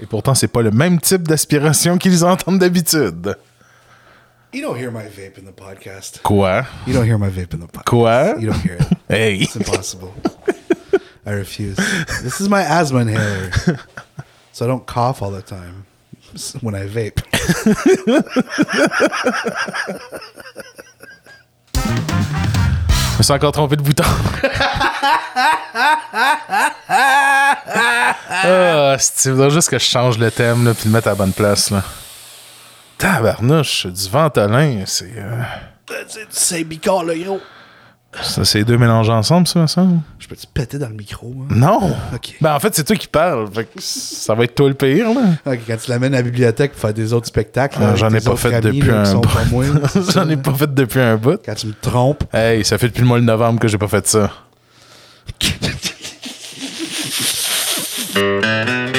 Et pourtant, c'est pas le même type d'aspiration qu'ils entendent d'habitude. You don't hear my vape in the podcast. Quoi? You don't hear my vape in the podcast. Quoi? You don't hear it. Hey! It's impossible. I refuse. This is my asthma inhaler. So I don't cough all the time when I vape. Je me suis encore trompé de bouton. ah, c'est faudrait juste que je change le thème là, puis le mettre à la bonne place. Là. Tabarnouche, du ventolin, c'est. euh, C'est bicard, le gros. Ça, c'est deux mélangés ensemble, ça, ça? Je peux-tu péter dans le micro? hein? Non! Ben, en fait, c'est toi qui parles. Fait ça va être toi le pire, là. Quand tu l'amènes à la bibliothèque pour faire des autres spectacles. Ah, J'en ai pas fait amis, depuis là, un bout. J'en ai pas fait depuis un bout. Quand tu me trompes. Hey, ça fait depuis le mois de novembre que j'ai pas fait ça.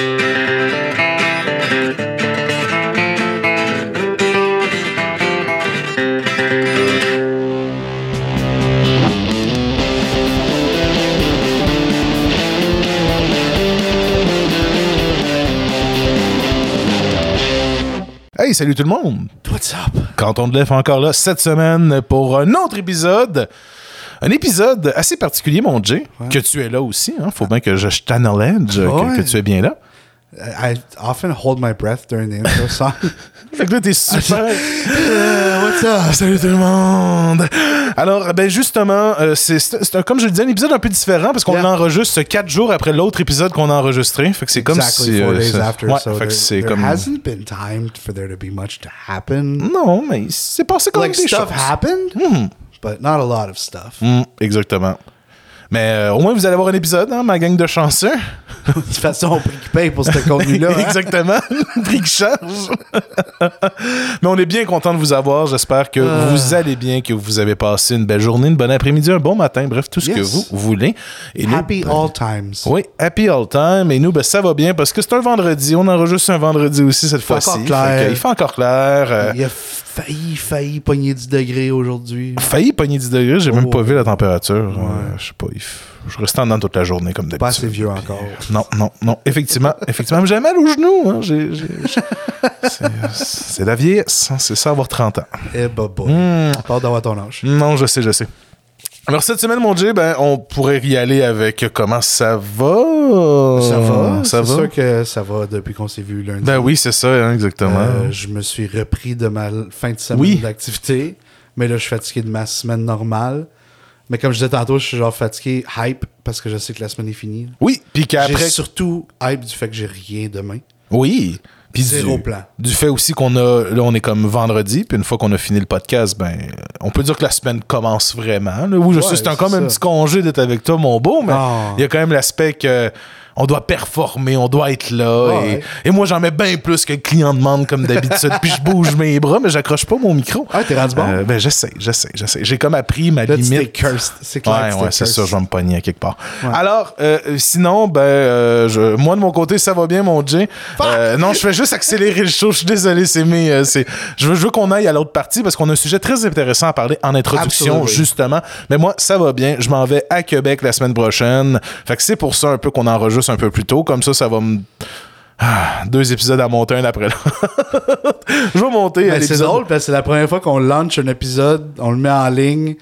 Hey, salut tout le monde! What's up? Canton de l'Ef encore là cette semaine pour un autre épisode. Un épisode assez particulier, mon Jay, que tu es là aussi. Hein? Faut bien que je, t'acknowledge que, Ouais. que tu es bien là. I often hold my breath during the intro song. Fait que là, t'es super. Euh, what's up? Salut tout le monde! Alors, ben justement, euh, c'est, c'est- c'est un- comme je le disais, un épisode un peu différent parce qu'on Yeah. l'enregistre quatre jours après l'autre épisode qu'on a enregistré. Fait que c'est comme exactly si. four euh, days after. Ouais, so fait que there, c'est there comme. hasn't been time for there to be much to happen. Non, mais c'est passé comme Like des stuff choses. happened, but not a lot of stuff. Hum, exactement. Mais euh, au moins, vous allez avoir un épisode, hein, ma gang de chanceux. De toute façon, on prix paye pour ce contenu-là. hein? Exactement. Le prix charge. Mais on est bien content de vous avoir. J'espère que Ah. vous allez bien, que vous avez passé une belle journée, une bonne après-midi, un bon matin, bref, tout ce que vous voulez. Et Happy ben, all times. Oui, happy all time. Et nous, ben, ça va bien parce que c'est un vendredi. On enregistre un vendredi aussi cette fois-ci. Il fait encore clair. Euh, Il a failli, failli pogner 10 degrés aujourd'hui. failli pogner 10 degrés. J'ai même Oh. pas vu la température. Euh, je sais pas. il Je restais en dedans toute la journée comme d'habitude. Pas assez vieux encore. Non, non, non. Effectivement, effectivement. J'ai mal aux genoux. Hein. J'ai- j'ai- j'ai- c'est- C'est la vieillesse. hein. C'est ça, avoir 30 ans. Eh, baba. Hmm. Pas d'avoir ton âge. Non, je sais, je sais. Alors, cette semaine, mon Dieu, ben, on pourrait y aller avec comment ça va? Ça va. Ça C'est va? sûr que ça va depuis qu'on s'est vu lundi. Ben oui, c'est ça, hein, exactement. Euh, je me suis repris de ma fin de semaine Oui. d'activité. Mais là, je suis fatigué de ma semaine normale. Mais comme je disais tantôt, je suis genre fatigué, hype, parce que je sais que la semaine est finie. Oui, puis J'ai qu'après. surtout hype du fait que j'ai rien demain. Oui. Puis Zéro du, plan. Du fait aussi qu'on a. Là, on est comme vendredi, puis une fois qu'on a fini le podcast, ben, on peut dire que la semaine commence vraiment. Là. Oui, je Ouais, sais, c'est c'est comme un petit congé d'être avec toi, mon beau, mais Ah. il y a quand même l'aspect que. On doit performer, on doit être là. Et, et moi, j'en mets bien plus que le client demande, comme d'habitude. puis je bouge mes bras, mais j'accroche pas mon micro. Ah, t'es rendu bon? Euh, ben, j'essaie, j'essaie, j'essaie. J'ai comme appris ma Là, limite. cursed. C'est clair Ouais, ouais, c'est ça, je vais me pogner à quelque part. Alors, euh, sinon, ben, euh, je- moi de mon côté, ça va bien, mon Jay. Non, je fais juste accélérer le show. Je suis désolé, c'est mes. c'est- je veux, je veux qu'on aille à l'autre partie parce qu'on a un sujet très intéressant à parler en introduction, justement. Mais moi, ça va bien. Je m'en vais à Québec la semaine prochaine. Fait que c'est pour ça un peu qu'on enregistre un peu plus tôt. Comme ça, ça va me. Ah, deux épisodes à monter un après l'autre. je vais monter Mais c'est drôle parce que c'est la première fois qu'on lance un épisode, on le met en ligne,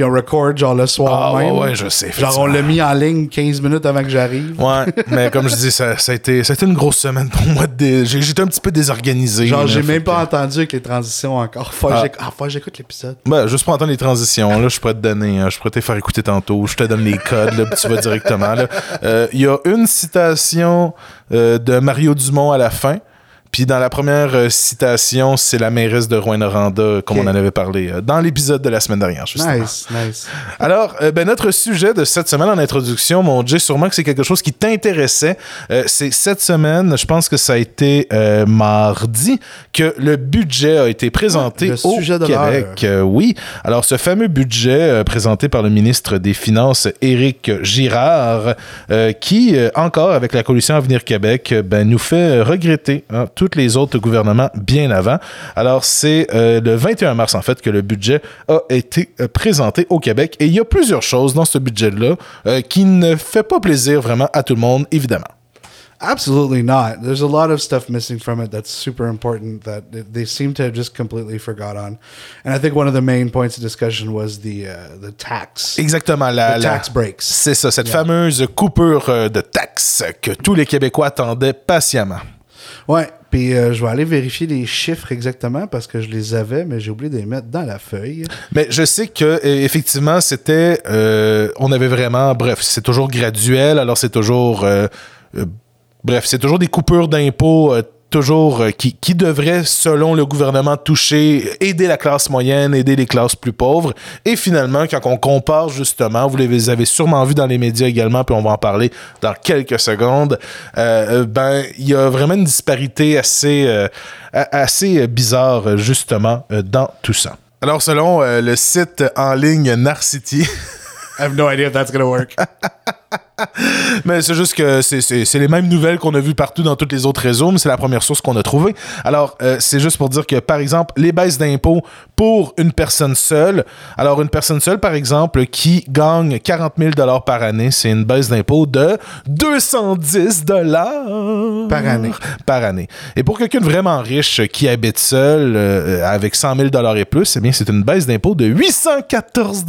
puis on record genre le soir Ah, ouais, même. ouais, je sais, Genre on l'a mis en ligne 15 minutes avant que j'arrive. Ouais, mais comme je dis, ça, ça, a été, ça a été une grosse semaine pour moi. dé- J'étais un petit peu désorganisé. Genre j'ai même pas que- entendu avec les transitions encore. Faut que Ah. ah, faut que j'écoute l'épisode. Ben, juste pour entendre les transitions, là, je pourrais te donner, hein, je pourrais te faire écouter tantôt, je te donne les codes, là, puis tu vas directement. Euh, Il y a une citation euh, de Mario Dumont à la fin. Puis dans la première euh, citation, c'est la mairesse de Rouen-Noranda, comme Ok. on en avait parlé euh, dans l'épisode de la semaine dernière, justement. Nice, nice. Alors, euh, ben, notre sujet de cette semaine en introduction, mon Jay, sûrement que c'est quelque chose qui t'intéressait. Euh, c'est cette semaine, je pense que ça a été euh, mardi, que le budget a été présenté au sujet de Québec. Euh, oui. Alors, ce fameux budget euh, présenté par le ministre des Finances, Éric Girard, euh, qui, euh, encore avec la coalition Avenir Québec, euh, ben, nous fait euh, regretter hein, tous les autres gouvernements bien avant. Alors, c'est euh, le 21 mars, en fait, que le budget a été euh, présenté au Québec. Et il y a plusieurs choses dans ce budget-là euh, qui ne fait pas plaisir vraiment à tout le monde, évidemment. Absolutely not. There's a lot of stuff missing from it that's super important that they seem to have just completely forgot on. And I think one of the main points of discussion was the uh, the tax. Exactement. La, The la- tax breaks. C'est ça, cette fameuse coupure euh, de taxes que tous les Québécois attendaient patiemment. Ouais. Puis euh, je vais aller vérifier les chiffres exactement parce que je les avais, mais j'ai oublié de les mettre dans la feuille. Mais je sais que euh, effectivement, c'était, euh, on avait vraiment, bref, c'est toujours graduel. Alors c'est toujours, bref, c'est toujours des coupures d'impôts. Toujours euh, qui, qui devraient, selon le gouvernement, toucher, aider la classe moyenne, aider les classes plus pauvres. Et finalement, quand on compare justement, vous les avez sûrement vu dans les médias également, puis on va en parler dans quelques secondes, euh, euh, ben, il y a vraiment une disparité assez, euh, assez bizarre, justement, dans tout ça. Alors, selon euh, le site en ligne Narcity, I have no idea if that's gonna work. mais c'est juste que c'est- les mêmes nouvelles qu'on a vues partout dans tous les autres réseaux, mais c'est la première source qu'on a trouvée. Alors, euh, c'est juste pour dire que, par exemple, les baisses d'impôts pour une personne seule. Alors, une personne seule, par exemple, qui gagne 40 000 par année, c'est une baisse d'impôt de 210 Par année. Par année. Et pour quelqu'un de vraiment riche qui habite seul euh, avec 100 000 et plus, eh bien, c'est une baisse d'impôt de 814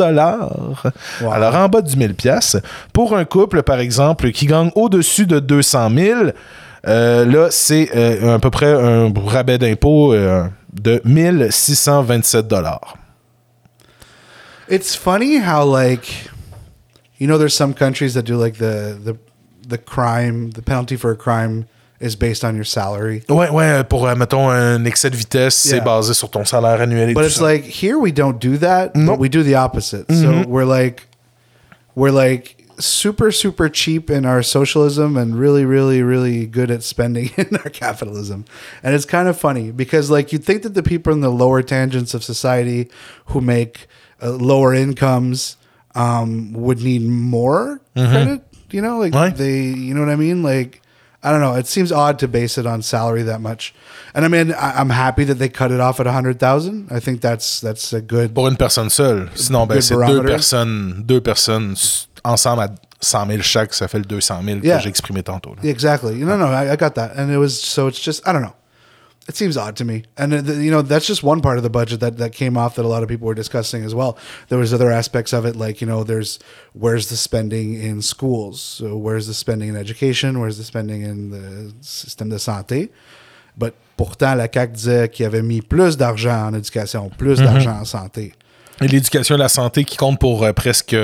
Wow. Alors, en bas du 1000 pièces Pour un couple, par exemple, qui gagne au-dessus de 200 000, euh, là, c'est euh, à peu près un rabais d'impôt euh, de 1627 It's funny how like you know there's some countries that do like the the the crime the penalty for a crime is based on your salary. Ouais, ouais, pour, euh, mettons, un excès de vitesse, c'est basé sur ton salaire annuel et But tout it's ça. like here we don't do that, Nope. but we do the opposite. So we're like we're like super super cheap in our socialism and really really really good at spending in our capitalism. And it's kind of funny because like you'd think that the people in the lower tangents of society who make uh, lower incomes um, would need more credit, you know, like they you know what I mean? Like I don't know. It seems odd to base it on salary that much. And I mean, I, I'm happy that they cut it off at a hundred thousand. I think that's that's a good. Pour une personne seule. Sinon, ben, c'est deux personnes, deux personnes ensemble à 100 000 chaque, ça fait le 200 000 Yeah. que j'ai exprimé tantôt. là. Exactly. No, no, I, I got that. And it was so it's just I don't know. It seems odd to me. And uh, you know that's just one part of the budget that that came off that a lot of people were discussing as well. There was other aspects of it like you know there's where's the spending in schools, so where's the spending in education, where's the spending in the système de santé? But pourtant la CAC disait qu'il avait mis plus d'argent en éducation, plus d'argent en santé. Et l'éducation et la santé qui compte pour euh, presque.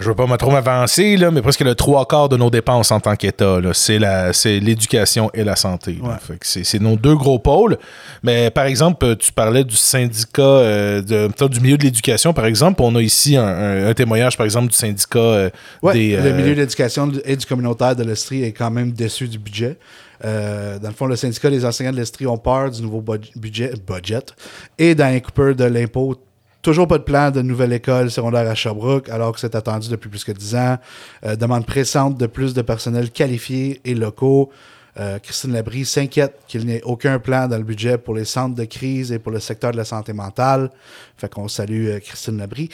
Je veux pas me trop m'avancer, là, mais presque le trois quarts de nos dépenses en tant qu'État. là. C'est la- c'est l'éducation et la santé. Ouais. Fait que C'est c'est nos deux gros pôles. Mais par exemple, euh, tu parlais du syndicat euh, de, du milieu de l'éducation, par exemple. On a ici un, un- un témoignage, par exemple, du syndicat euh, Ouais, des. le euh, milieu de l'éducation et du communautaire de l'Estrie est quand même déçu du budget. Euh, dans le fond, le syndicat des enseignants de l'Estrie ont peur du nouveau bud- budget, budget et dans les coupeurs de l'impôt. Toujours pas de plan de nouvelle école secondaire à Sherbrooke, alors que c'est attendu depuis plus que 10 ans. Euh, demande pressante de plus de personnel qualifié et locaux. Euh, Christine Labrie s'inquiète qu'il n'y ait aucun plan dans le budget pour les centres de crise et pour le secteur de la santé mentale. Fait qu'on salue euh, Christine Labrie.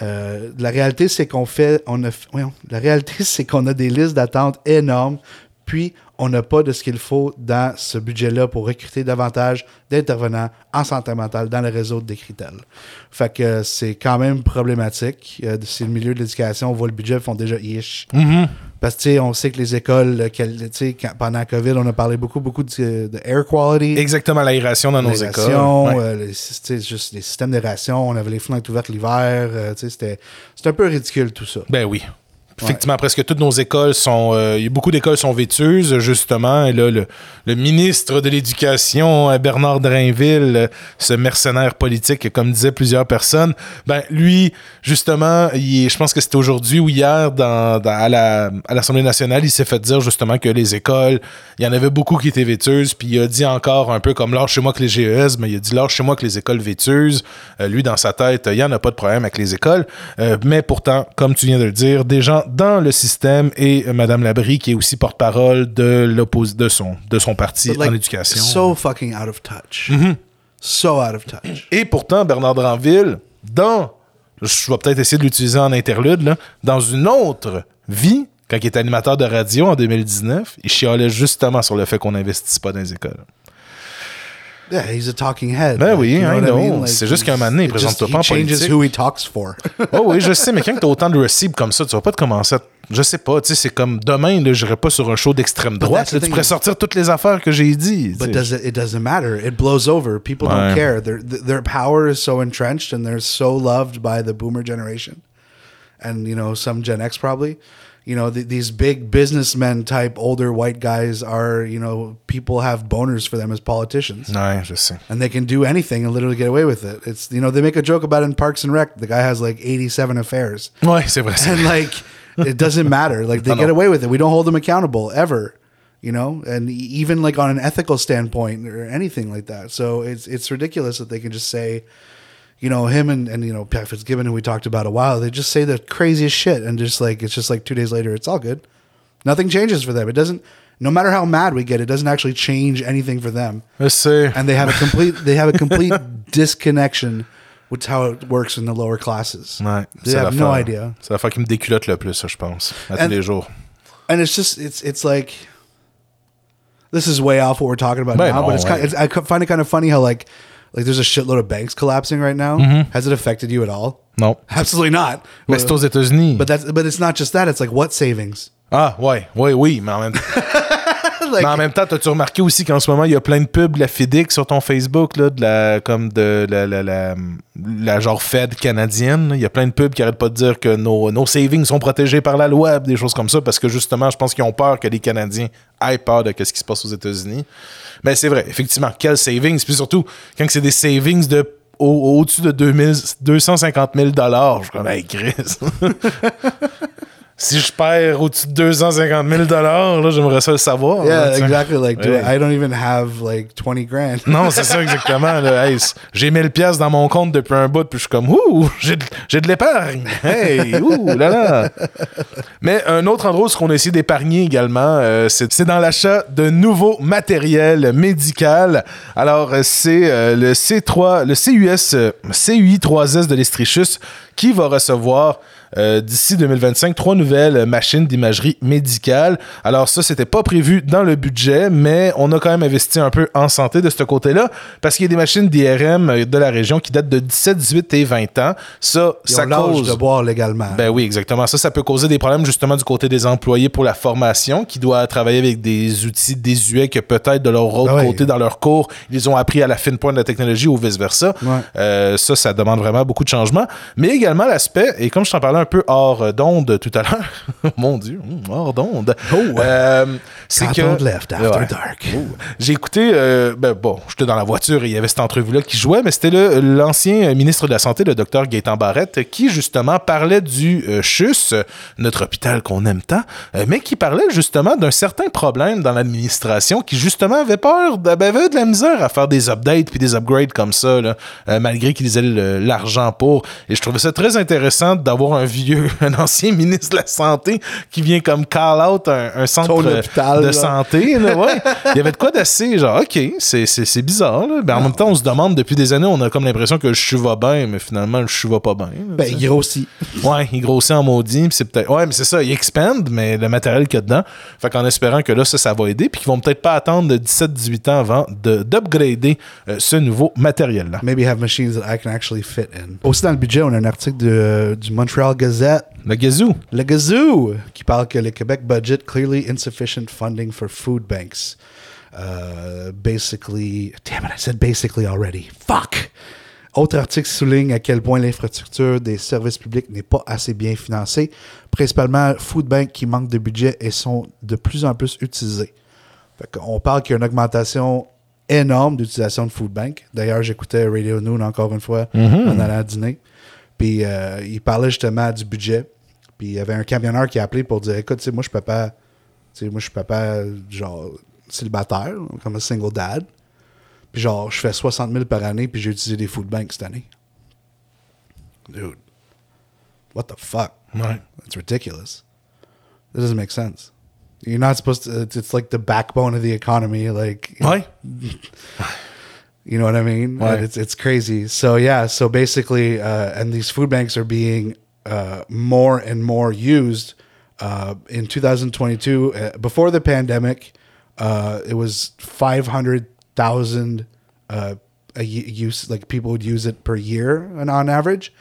La réalité, c'est qu'on fait, on a, voyons, la réalité, c'est qu'on a des listes d'attente énormes, puis on n'a pas de ce qu'il faut dans ce budget-là pour recruter davantage d'intervenants en santé mentale dans le réseau de Décritel. Fait que euh, c'est quand même problématique. Euh, si le milieu de l'éducation voit le budget, ils font déjà ish. mhm. Parce que, on sait que les écoles, euh, quand- pendant la COVID, on a parlé beaucoup, beaucoup de, de air quality. Exactement, l'aération dans nos écoles. Ouais. euh, les, juste les systèmes d'aération, on avait les fenêtres ouvertes l'hiver, euh, c'était un peu ridicule tout ça. Ben oui. Effectivement, presque toutes nos écoles sont. euh, beaucoup d'écoles sont vêtueuses, justement. Et là, le, ministre de l'Éducation, euh, Bernard Drainville, euh, ce mercenaire politique, comme disaient plusieurs personnes, ben lui, justement, il je pense que c'était aujourd'hui ou hier dans, à la- à l'Assemblée nationale, il s'est fait dire justement que les écoles, il y en avait beaucoup qui étaient vêtueuses, puis il a dit encore un peu comme lâche chez moi que les GES, mais il a dit lâche chez moi que les écoles vêtueuses. Lui, dans sa tête, il n'y en a pas de problème avec les écoles. Mais pourtant, comme tu viens de le dire, des gens dans le système et euh, Madame Labrie, qui est aussi porte-parole de de son, de son parti like, en éducation. So fucking out of touch. So out of touch. Et pourtant, Bernard Dranville, dans, je vais peut-être essayer de l'utiliser en interlude, là, dans une autre vie, quand il était animateur de radio en 2019, il chialait justement sur le fait qu'on n'investisse pas dans les écoles. Yeah, he's a talking head. Ben oui, you know I know. mean? Like, C'est juste qu'à un moment donné, il it présente just- pas en he changes politique. who he talks for. Oh oui, je sais, mais quand t'as autant de receipts comme ça, tu vas pas te commencer à... Je sais pas, tu sais, c'est comme demain, là, j'irai pas sur un show d'extrême droite. là, tu pourrais sortir toutes les affaires que j'ai dit. But does it? It doesn't matter. It blows over. People Ouais. don't care. Their th- their power is so entrenched, and they're so loved by the boomer generation, and you know some Gen X probably. You know th- these big businessmen type older white guys are. You know people have boners for them as politicians, je sais. and they can do anything and literally get away with it. It's you know they make a joke about it in Parks and Rec. The guy has like eighty seven affairs. Ouais, c'est vrai. c'est and like it doesn't matter like they get away with it we don't hold them accountable ever you know and even like on an ethical standpoint or anything like that so it's it's ridiculous that they can just say you know him and and you know Pat Fitzgibbon who we talked about a while they just say the craziest shit and just like it's just like two days later it's all good nothing changes for them it doesn't no matter how mad we get it doesn't actually change anything for them Je sais. and they have a complete they have a complete disconnection with how it works in the lower classes Ouais, they have no idea C'est l'affaire qui me déculotte le plus, je pense, à And- tous les jours. and it's just it's it's like this is way off what we're talking about Ben now, non, but it's kind ouais. it's, I find it kind of funny how like like there's a shitload of banks collapsing right now. Mm-hmm. Has it affected you at all? Non. Absolutely not. Mais c'est aux États-Unis. But that's but it's not just that. It's like what savings? Ah, ouais, ouais, oui, mais en même temps. Like, Mais en même temps, t'as-tu remarqué aussi qu'en ce moment, il y a plein de pubs de la FedEx sur ton Facebook, là, de la, comme de la, la, la, la genre Fed canadienne. Il y a plein de pubs qui arrêtent pas de dire que nos, nos savings sont protégés par la loi, des choses comme ça, parce que justement, je pense qu'ils ont peur que les Canadiens aient peur de ce qui se passe aux États-Unis. Mais c'est vrai, effectivement, quel savings? Puis surtout, quand c'est des savings de au- au-dessus de 2000, 250 000 je suis comme, hey, Chris. si je perds au-dessus de 250 000 là, j'aimerais ça le savoir. yeah, exactly. Like. I, don't even have like twenty grand. Non, c'est ça exactement. Hey, j'ai 1000 pièces dans mon compte depuis un bout, puis je suis comme, ouh, j'ai de, l'épargne. Hey, ouh, là là. Mais un autre endroit où ce qu'on a essayé d'épargner également, euh, c'est dans l'achat de nouveaux matériels médical. Alors, euh, c'est euh, le C3, le CUS, CUI 3S de l'Estrichus qui va recevoir euh, d'ici 2025 trois nouvelles machines d'imagerie médicale. Alors ça, c'était pas prévu dans le budget, mais on a quand même investi un peu en santé de ce côté-là, parce qu'il y a des machines d'IRM de la région qui datent de 17, 18 et 20 ans. Ça, Ils ça ont cause... de boire légalement. Ben oui, exactement. Ça, ça peut causer des problèmes justement du côté des employés pour la formation qui doit travailler avec des outils désuets que peut-être de leur autre Ben oui. côté dans leur cours, ils ont appris à la fine pointe de la technologie ou vice-versa. Ouais. Euh, ça, ça demande vraiment beaucoup de changements. Mais également l'aspect, et comme je t'en parlais un peu hors d'onde tout à l'heure, mon Dieu, hum, hors d'onde, euh, c'est que... left after Ouais. dark. J'ai écouté, euh, ben bon, j'étais dans la voiture et il y avait cette entrevue-là qui jouait, mais c'était l'ancien ministre de la Santé, le docteur Gaétan Barrette, qui justement parlait du euh, CHUS, notre hôpital qu'on aime tant, mais qui parlait justement d'un certain problème dans l'administration qui justement avait peur, de, ben, avait de la misère à faire des updates puis des upgrades comme ça, là, malgré qu'ils aient l'argent pour. Et je trouvais ça très intéressant d'avoir un vieux, un ancien ministre de la Santé qui vient comme call out un, un centre hôpital, de là. santé. là, ouais. Il y avait de quoi d'assez genre, OK, c'est- bizarre. Là. Ben, en même temps, on se demande depuis des années, on a comme l'impression que le chou va bien, mais finalement, le chou va pas bien. Ben, il grossit. Ouais, il grossit en maudit, c'est peut-être. Ouais, mais c'est ça, il expand, mais le matériel qu'il y a dedans. Fait qu'en espérant que là, ça, ça va aider, puis qu'ils vont peut-être pas attendre de 17-18 ans avant de- d'upgrader euh, ce nouveau matériel-là. Maybe have machines that I can actually fit in. Aussi dans le budget, on a un article de- du Montreal Gazette Le gazou. Le Gazoo, qui parle que le Québec budget clearly insufficient funding for food banks. Uh, basically, damn it, I said basically already. Fuck! Autre article souligne à quel point l'infrastructure des services publics n'est pas assez bien financée, principalement food banks qui manquent de budget et sont de plus en plus utilisés. Fait on parle qu'il y a une augmentation énorme d'utilisation de food bank. D'ailleurs, j'écoutais Radio Noon encore une fois en allant dîner. Puis euh, il parlait justement du budget. Puis il y avait un camionneur qui a appelé pour dire Écoute, moi je suis papa, moi je suis papa, genre célibataire, comme un single dad. Puis genre, je fais 60 000 par année, puis j'ai utilisé des food banks cette année. Dude, what the fuck? Ouais. That's ridiculous. That doesn't make sense. You're not supposed to. It's, like the backbone of the economy. Like, Ouais. you know what I mean? Right. It's it's crazy. So yeah. So basically, uh, and these food banks are being uh, more and more used Uh, in 2022, uh, before the pandemic, uh, it was 500,000 uh, use like people would use it per year and on average.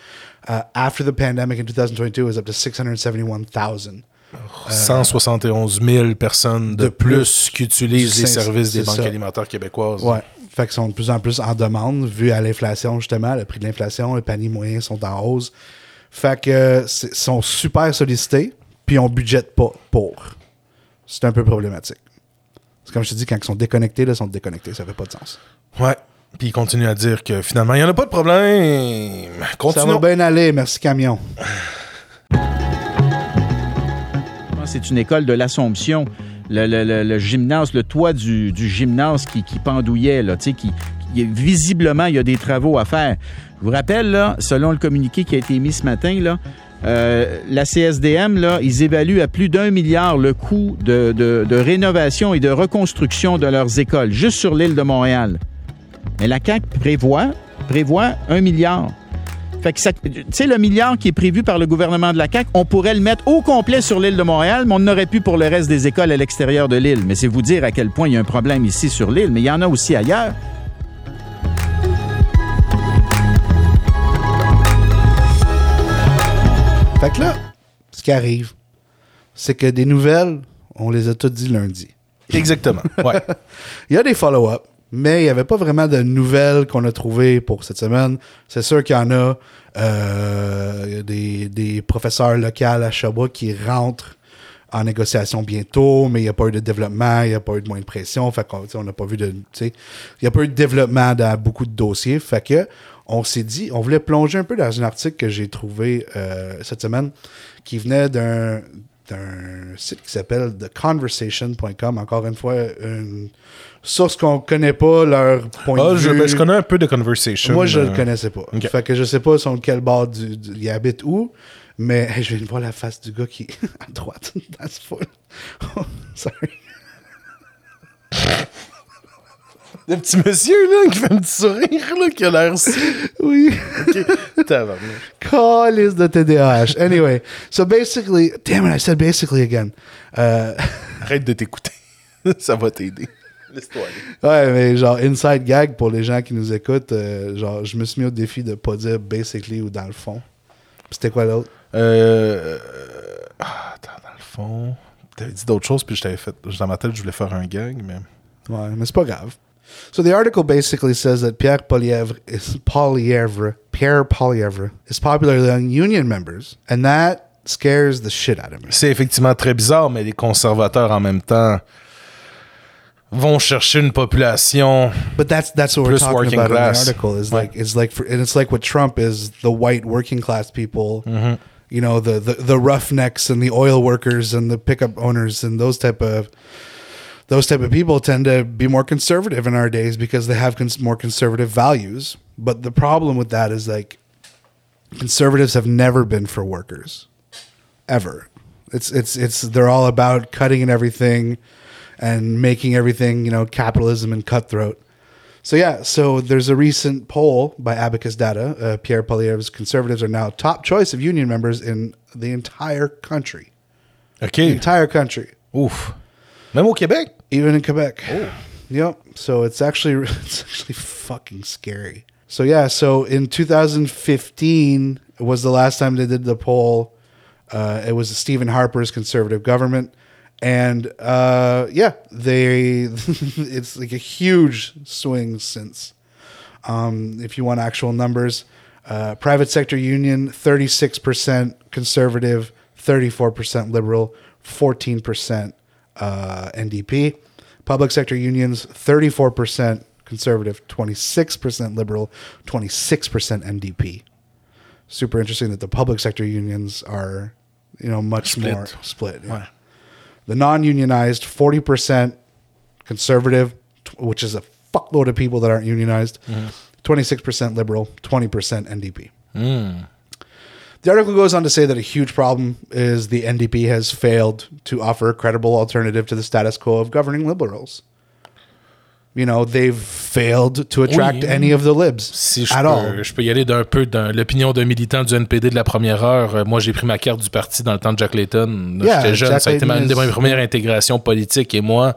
Uh, after the pandemic in 2022, it was up to 671,000. 171 000 personnes de, de plus, plus qui utilisent les services des banques ça. alimentaires québécoises. Ouais. Fait qu'ils sont de plus en plus en demande, vu à l'inflation, justement. Le prix de l'inflation, les paniers moyens sont en hausse. Fait que sont super sollicités, puis on budgète pas pour. C'est un peu problématique. C'est comme je te dis, quand ils sont déconnectés, là, ils sont déconnectés. Ça fait pas de sens. Ouais. Puis il continue à dire que finalement, il n'y en a pas de problème. Ça va Continuons. bien aller, merci camion. C'est une école de l'Assomption. Le, le- le- gymnase, le toit du, du gymnase qui, qui pendouillait, là, qui, visiblement, il y a des travaux à faire. Je vous rappelle, là, selon le communiqué qui a été émis ce matin, là, euh, la CSDM, là, ils évaluent à plus d'un milliard le coût de, de- de rénovation et de reconstruction de leurs écoles, juste sur l'île de Montréal. Mais la CAQ prévoit, prévoit un milliard. Fait que ça- tu sais, le milliard qui est prévu par le gouvernement de la CAQ, on pourrait le mettre au complet sur l'île de Montréal, mais on n'aurait pu pour le reste des écoles à l'extérieur de l'île. Mais c'est vous dire à quel point il y a un problème ici sur l'île, mais il y en a aussi ailleurs. Fait que là, ce qui arrive, c'est que des nouvelles, on les a toutes dit lundi. Exactement. Ouais. Il y a des follow-up, mais il n'y avait pas vraiment de nouvelles qu'on a trouvées pour cette semaine. C'est sûr qu'il y en a euh, des, des professeurs locaux à Sherbrooke qui rentrent en négociation bientôt, mais il n'y a pas eu de développement, il n'y a pas eu de moins de pression. Fait n'a pas vu de. Il n'y a pas eu de développement dans beaucoup de dossiers. Fait que on s'est dit, on voulait plonger un peu dans un article que j'ai trouvé euh, cette semaine qui venait d'un d'un site qui s'appelle theconversation.com. Encore une fois, une source qu'on connaît pas leur point Ah, de je, vue. ben, je connais un peu de Conversation. Moi, je euh, le connaissais pas. ok. Fait que je sais pas sur quel bord du, du- il habite où, mais hey, je viens de voir la face du gars qui est à droite. That's funny. Oh, sorry. Le petit monsieur, là, qui fait un petit sourire, là, qui a l'air si. Oui. Ok. Tabarnak. Calice de TDAH. Anyway, so basically, damn it, I said basically again. Euh, Arrête de t'écouter. Ça va t'aider. Laisse-toi aller. ouais, mais genre, inside gag pour les gens qui nous écoutent, euh, genre, je me suis mis au défi de pas dire basically ou dans le fond. C'était quoi l'autre? Euh. ah, attends, dans le fond. T'avais dit d'autres choses, puis je t'avais fait. Dans ma tête, je voulais faire un gag, mais. Ouais, mais c'est pas grave. So the article basically says that Pierre Poilievre is Poilievre, Pierre Poilievre is popular among union members, and that scares the shit out of me. C'est effectivement très bizarre, mais les conservateurs, en même temps, vont chercher une population. But that's that's what we're talking about class. in the article. Is Ouais. like it's like for, and it's like what Trump is the white working class people. Mm-hmm. You know the, the the roughnecks and the oil workers and the pickup owners and those type of those type of people tend to be more conservative in our days because they have cons- more conservative values. But the problem with that is like conservatives have never been for workers ever. It's it's it's they're all about cutting and everything and making everything, you know, capitalism and cutthroat. So yeah, so there's a recent poll by Abacus Data. Uh, Pierre Poilievre's conservatives are now top choice of union members in the entire country. The OK. entire country. Ouf. Même au Québec. Even in Quebec. Yep. So it's actually it's actually fucking scary. So yeah. So in 2015 was the last time they did the poll. Uh, it was Stephen Harper's conservative government, and uh, yeah, they it's like a huge swing since. Um, if you want actual numbers, uh, private sector union 36% conservative, 34% liberal, 14% uh, NDP. Public sector unions 34% conservative, 26% liberal, 26% NDP. Super interesting that the public sector unions are, you know, much Split. more split. yeah. Ouais. The non-unionized 40% conservative, which is a fuckload of people that aren't unionized. 26% liberal, 20% NDP. The article goes on to say that a huge problem is the NDP has failed to offer a credible alternative to the status quo of governing liberals. you know, they've failed to attract Oui. any of the libs Si je at peux, all. je peux y aller d'un peu dans l'opinion d'un militant du NPD de la première heure. Euh, Moi, j'ai pris ma carte du parti dans le temps de Jack Layton. Yeah, J'étais jeune, Jack ça a été ma- une de mes premières intégrations politiques. Et moi,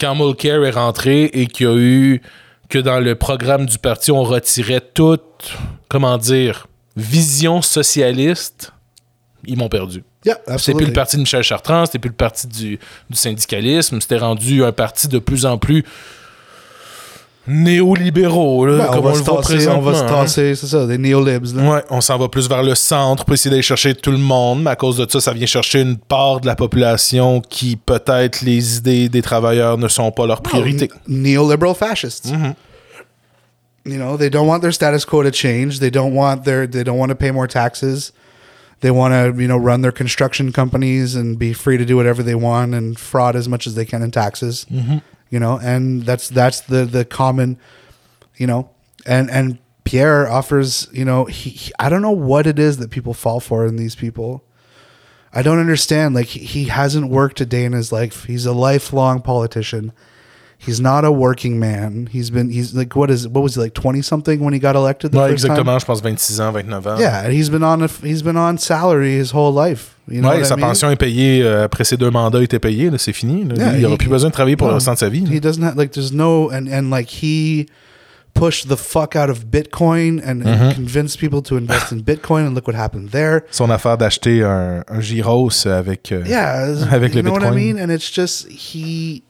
quand Mulcair est rentré et qu'il y a eu que dans le programme du parti, on retirait toute, comment dire, vision socialiste, ils m'ont perdu. Yeah, C'était plus le parti de Michel Chartrand, c'était plus le parti du, du syndicalisme, c'était rendu un parti de plus en plus néolibéraux, là, Ben, comme on, on, va le se voit tasser, on va se hein. tasser, c'est ça, des néolibs. Ouais, on s'en va plus vers le centre pour essayer d'aller chercher tout le monde, mais à cause de ça, ça vient chercher une part de la population qui, peut-être, les idées des travailleurs ne sont pas leur priorité. N- neoliberal fascists. You know, they don't want their status quo to change. They don't want their they don't want to pay more taxes. They want to, you know, run their construction companies and be free to do whatever they want and fraud as much as they can in taxes. Mm-hmm. You know, and that's that's the the common, you know, and and Pierre offers, you know, he, he I don't know what it is that people fall for in these people. I don't understand. Like he, he hasn't worked a day in his life. He's a lifelong politician. He's not a working man. He's been he's like what is what was he like twenty something when he got elected the Ouais, first exactement, time? je pense 26 ans, 29 ans. Yeah, and he's been on a, he's been on salary his whole life. You know ouais, sa I mean? pension est payée euh, après ses deux mandats étaient payés, là, c'est fini. là. Yeah, il n'aura he- plus besoin de travailler pour no, le restant de sa vie. là. He doesn't have like there's no and and like he pushed the fuck out of Bitcoin and, and Mm-hmm. convinced people to invest in Bitcoin and look what happened there. Son affaire d'acheter un, un gyros avec, euh, Yeah, avec you le know what I mean. And it's just he.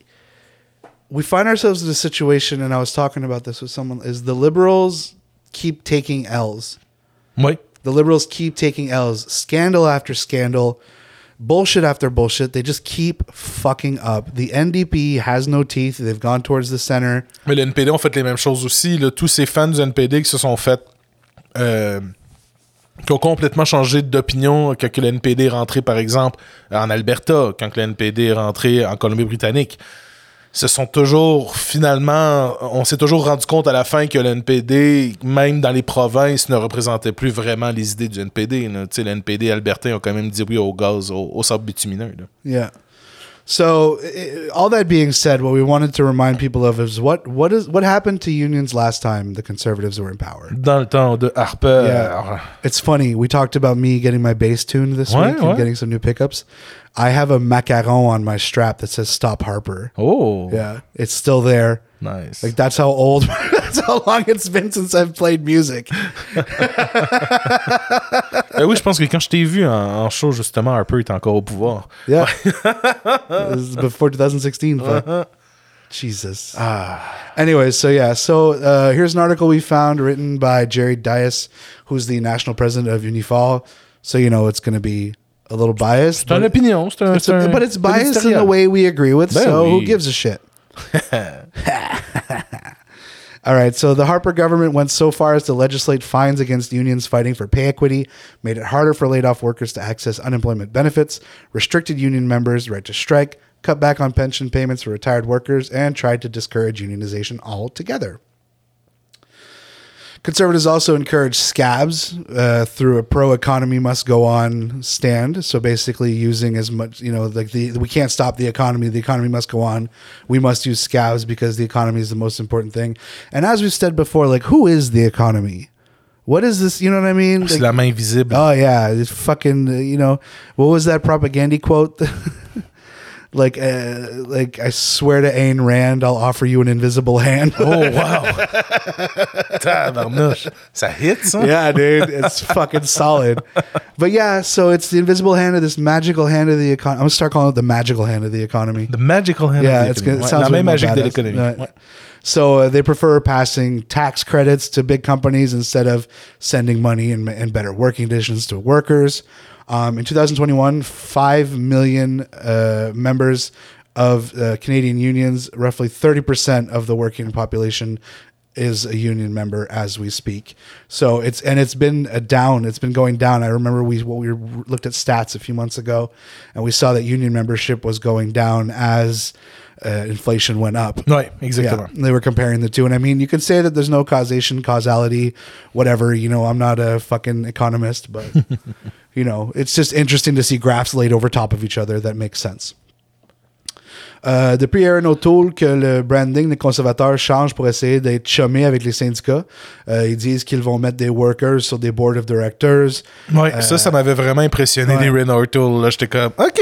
We find ourselves in a situation, and I was talking about this with someone. Is the liberals keep taking L's? Oui. The liberals keep taking L's, scandal after scandal, bullshit after bullshit. They just keep fucking up. The NDP has no teeth. They've gone towards the center. Mais le NPD ont fait les mêmes choses aussi. là. Tous ces fans du NPD qui se sont fait. euh, qui ont complètement changé d'opinion quand le NPD est rentré, par exemple, en Alberta, quand le NPD est rentré en Colombie-Britannique. Se sont toujours, finalement, on s'est toujours rendu compte à la fin que le NPD, même dans les provinces, ne représentait plus vraiment les idées du NPD. là. Le NPD albertain ont quand même dit oui au gaz, au, au sable bitumineux. Yeah. So, all that being said, what we wanted to remind people of is what what is what happened to unions last time the conservatives were in power. Dans le temps de Harper, Yeah. It's funny. We talked about me getting my bass tuned this Ouais, week ouais. and getting some new pickups. I have a macaron on my strap that says "Stop Harper." oh, Yeah, it's still there. nice. Like that's how old. that's how long it's been since I've played music. Euh, oui, je pense que quand je t'ai vu en, en show, justement, Harper était encore au pouvoir. Yeah, this is before 2016. but- uh-huh. Jesus. Ah. Anyways, so yeah, so uh, here's an article we found written by Jerry Dias, who's the national president of Unifal. So you know it's going to be a little biased. C'est une opinion, un, It's a- but it's biased in the way we agree with, Ben so who gives a shit? All right, so the Harper government went so far as to legislate fines against unions fighting for pay equity, made it harder for laid off workers to access unemployment benefits, restricted union members' right to strike, cut back on pension payments for retired workers, and tried to discourage unionization altogether. Conservatives also encouraged scabs uh, through a pro economy must go on stand. So basically, using as much, you know, like the we can't stop the economy. The economy must go on. We must use scabs because the economy is the most important thing. And as we've said before, like who is the economy? What is this? You know what I mean? Like, la main visible. Oh yeah, it's fucking. You know, what was that propaganda quote? like, uh, like I swear to Ayn Rand, I'll offer you an invisible hand. Oh, wow! Tabarnouche. Ça hit, ça? yeah, dude, it's fucking solid. But yeah, so it's the invisible hand of this magical hand of the economy. I'm gonna start calling it the magical hand of the economy. The magical hand yeah, of the it's economy. It sounds way more magique de badass. l'économie. Right. So uh, they prefer passing tax credits to big companies instead of sending money and, and better working conditions to workers. Um, in 2021, 5 million uh, members of uh, Canadian unions, roughly 30% of the working population is a union member as we speak. So it's and it's been a down. It's been going down. I remember we what we looked at stats a few months ago, and we saw that union membership was going down as uh, inflation went up. Ouais, Yeah, they were comparing the two, and I mean, you could say that there's no causation, causality, whatever. You know, I'm not a fucking economist, but you know, it's just interesting to see graphs laid over top of each other that makes sense. Euh, depuis Aaron O'Toole que le branding des conservateurs change pour essayer d'être chumé avec les syndicats. Euh, ils disent qu'ils vont mettre des workers sur des board of directors. Ouais, ça, ça m'avait vraiment impressionné, ouais. les Ren O'Toole. J'étais comme, OK,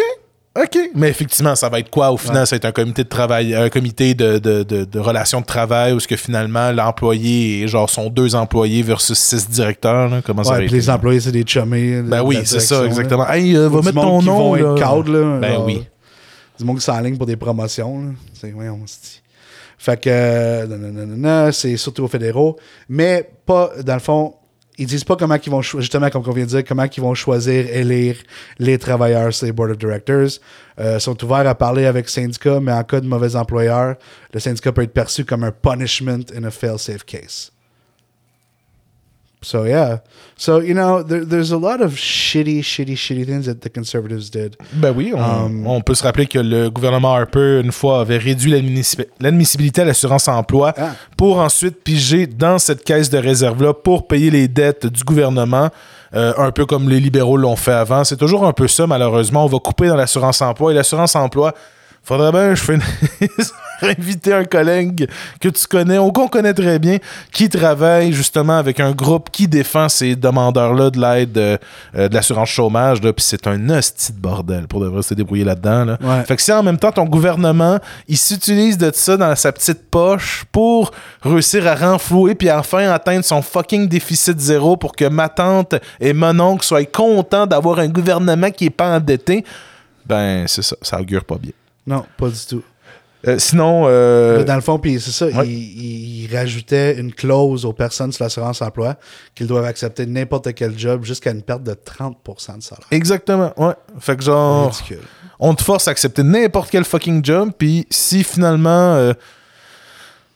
OK. Mais effectivement, ça va être quoi au final? Ça va être un comité de travail, un comité de, de, de, de relations de travail où ce que finalement l'employé est genre son deux employés versus six directeurs. Là? Comment ça va être? les employés, c'est des chummés. Ben oui, c'est ça, exactement. là. Hey, euh, va mettre ton nom. vont là. être là. Ben genre, oui. Du monde qui s'enligne pour des promotions. C'est, ouais, on se dit. Fait que, euh, non, non, non, non, non, c'est surtout aux fédéraux. Mais pas, dans le fond, ils disent pas comment ils vont, justement, comme on vient de dire, comment ils vont choisir, élire les travailleurs les board of directors. Euh, sont ouverts à parler avec le syndicat, mais en cas de mauvais employeur, le syndicat peut être perçu comme un punishment in a fail-safe case. So yeah, so you know, there, there's a lot of shitty, shitty, shitty things that the conservatives did. Ben oui, on, Um, on peut se rappeler que le gouvernement Harper, une fois, avait réduit l'admissibilité à l'assurance-emploi Ah. pour ensuite piger dans cette caisse de réserve-là pour payer les dettes du gouvernement, euh, un peu comme les libéraux l'ont fait avant. C'est toujours un peu ça, malheureusement. On va couper dans l'assurance-emploi et l'assurance-emploi, faudrait bien que je finisse inviter un collègue que tu connais ou qu'on connaît très bien qui travaille justement avec un groupe qui défend ces demandeurs-là de l'aide euh, euh, de l'assurance chômage. Puis c'est un hostie de bordel pour de vrai se débrouiller là-dedans. Là. Ouais. Fait que si en même temps ton gouvernement, il s'utilise de ça dans sa petite poche pour réussir à renflouer puis enfin atteindre son fucking déficit zéro pour que ma tante et mon oncle soient contents d'avoir un gouvernement qui est pas endetté, ben c'est ça, ça augure pas bien. Non, pas du tout. Euh, sinon, euh, Dans le fond, puis c'est ça, ouais. il, rajoutait une clause aux personnes sur l'assurance-emploi qu'ils doivent accepter n'importe quel job jusqu'à une perte de 30% de salaire. exactement, ouais. Fait que genre, Ridicule. on te force à accepter n'importe quel fucking job, puis si finalement euh,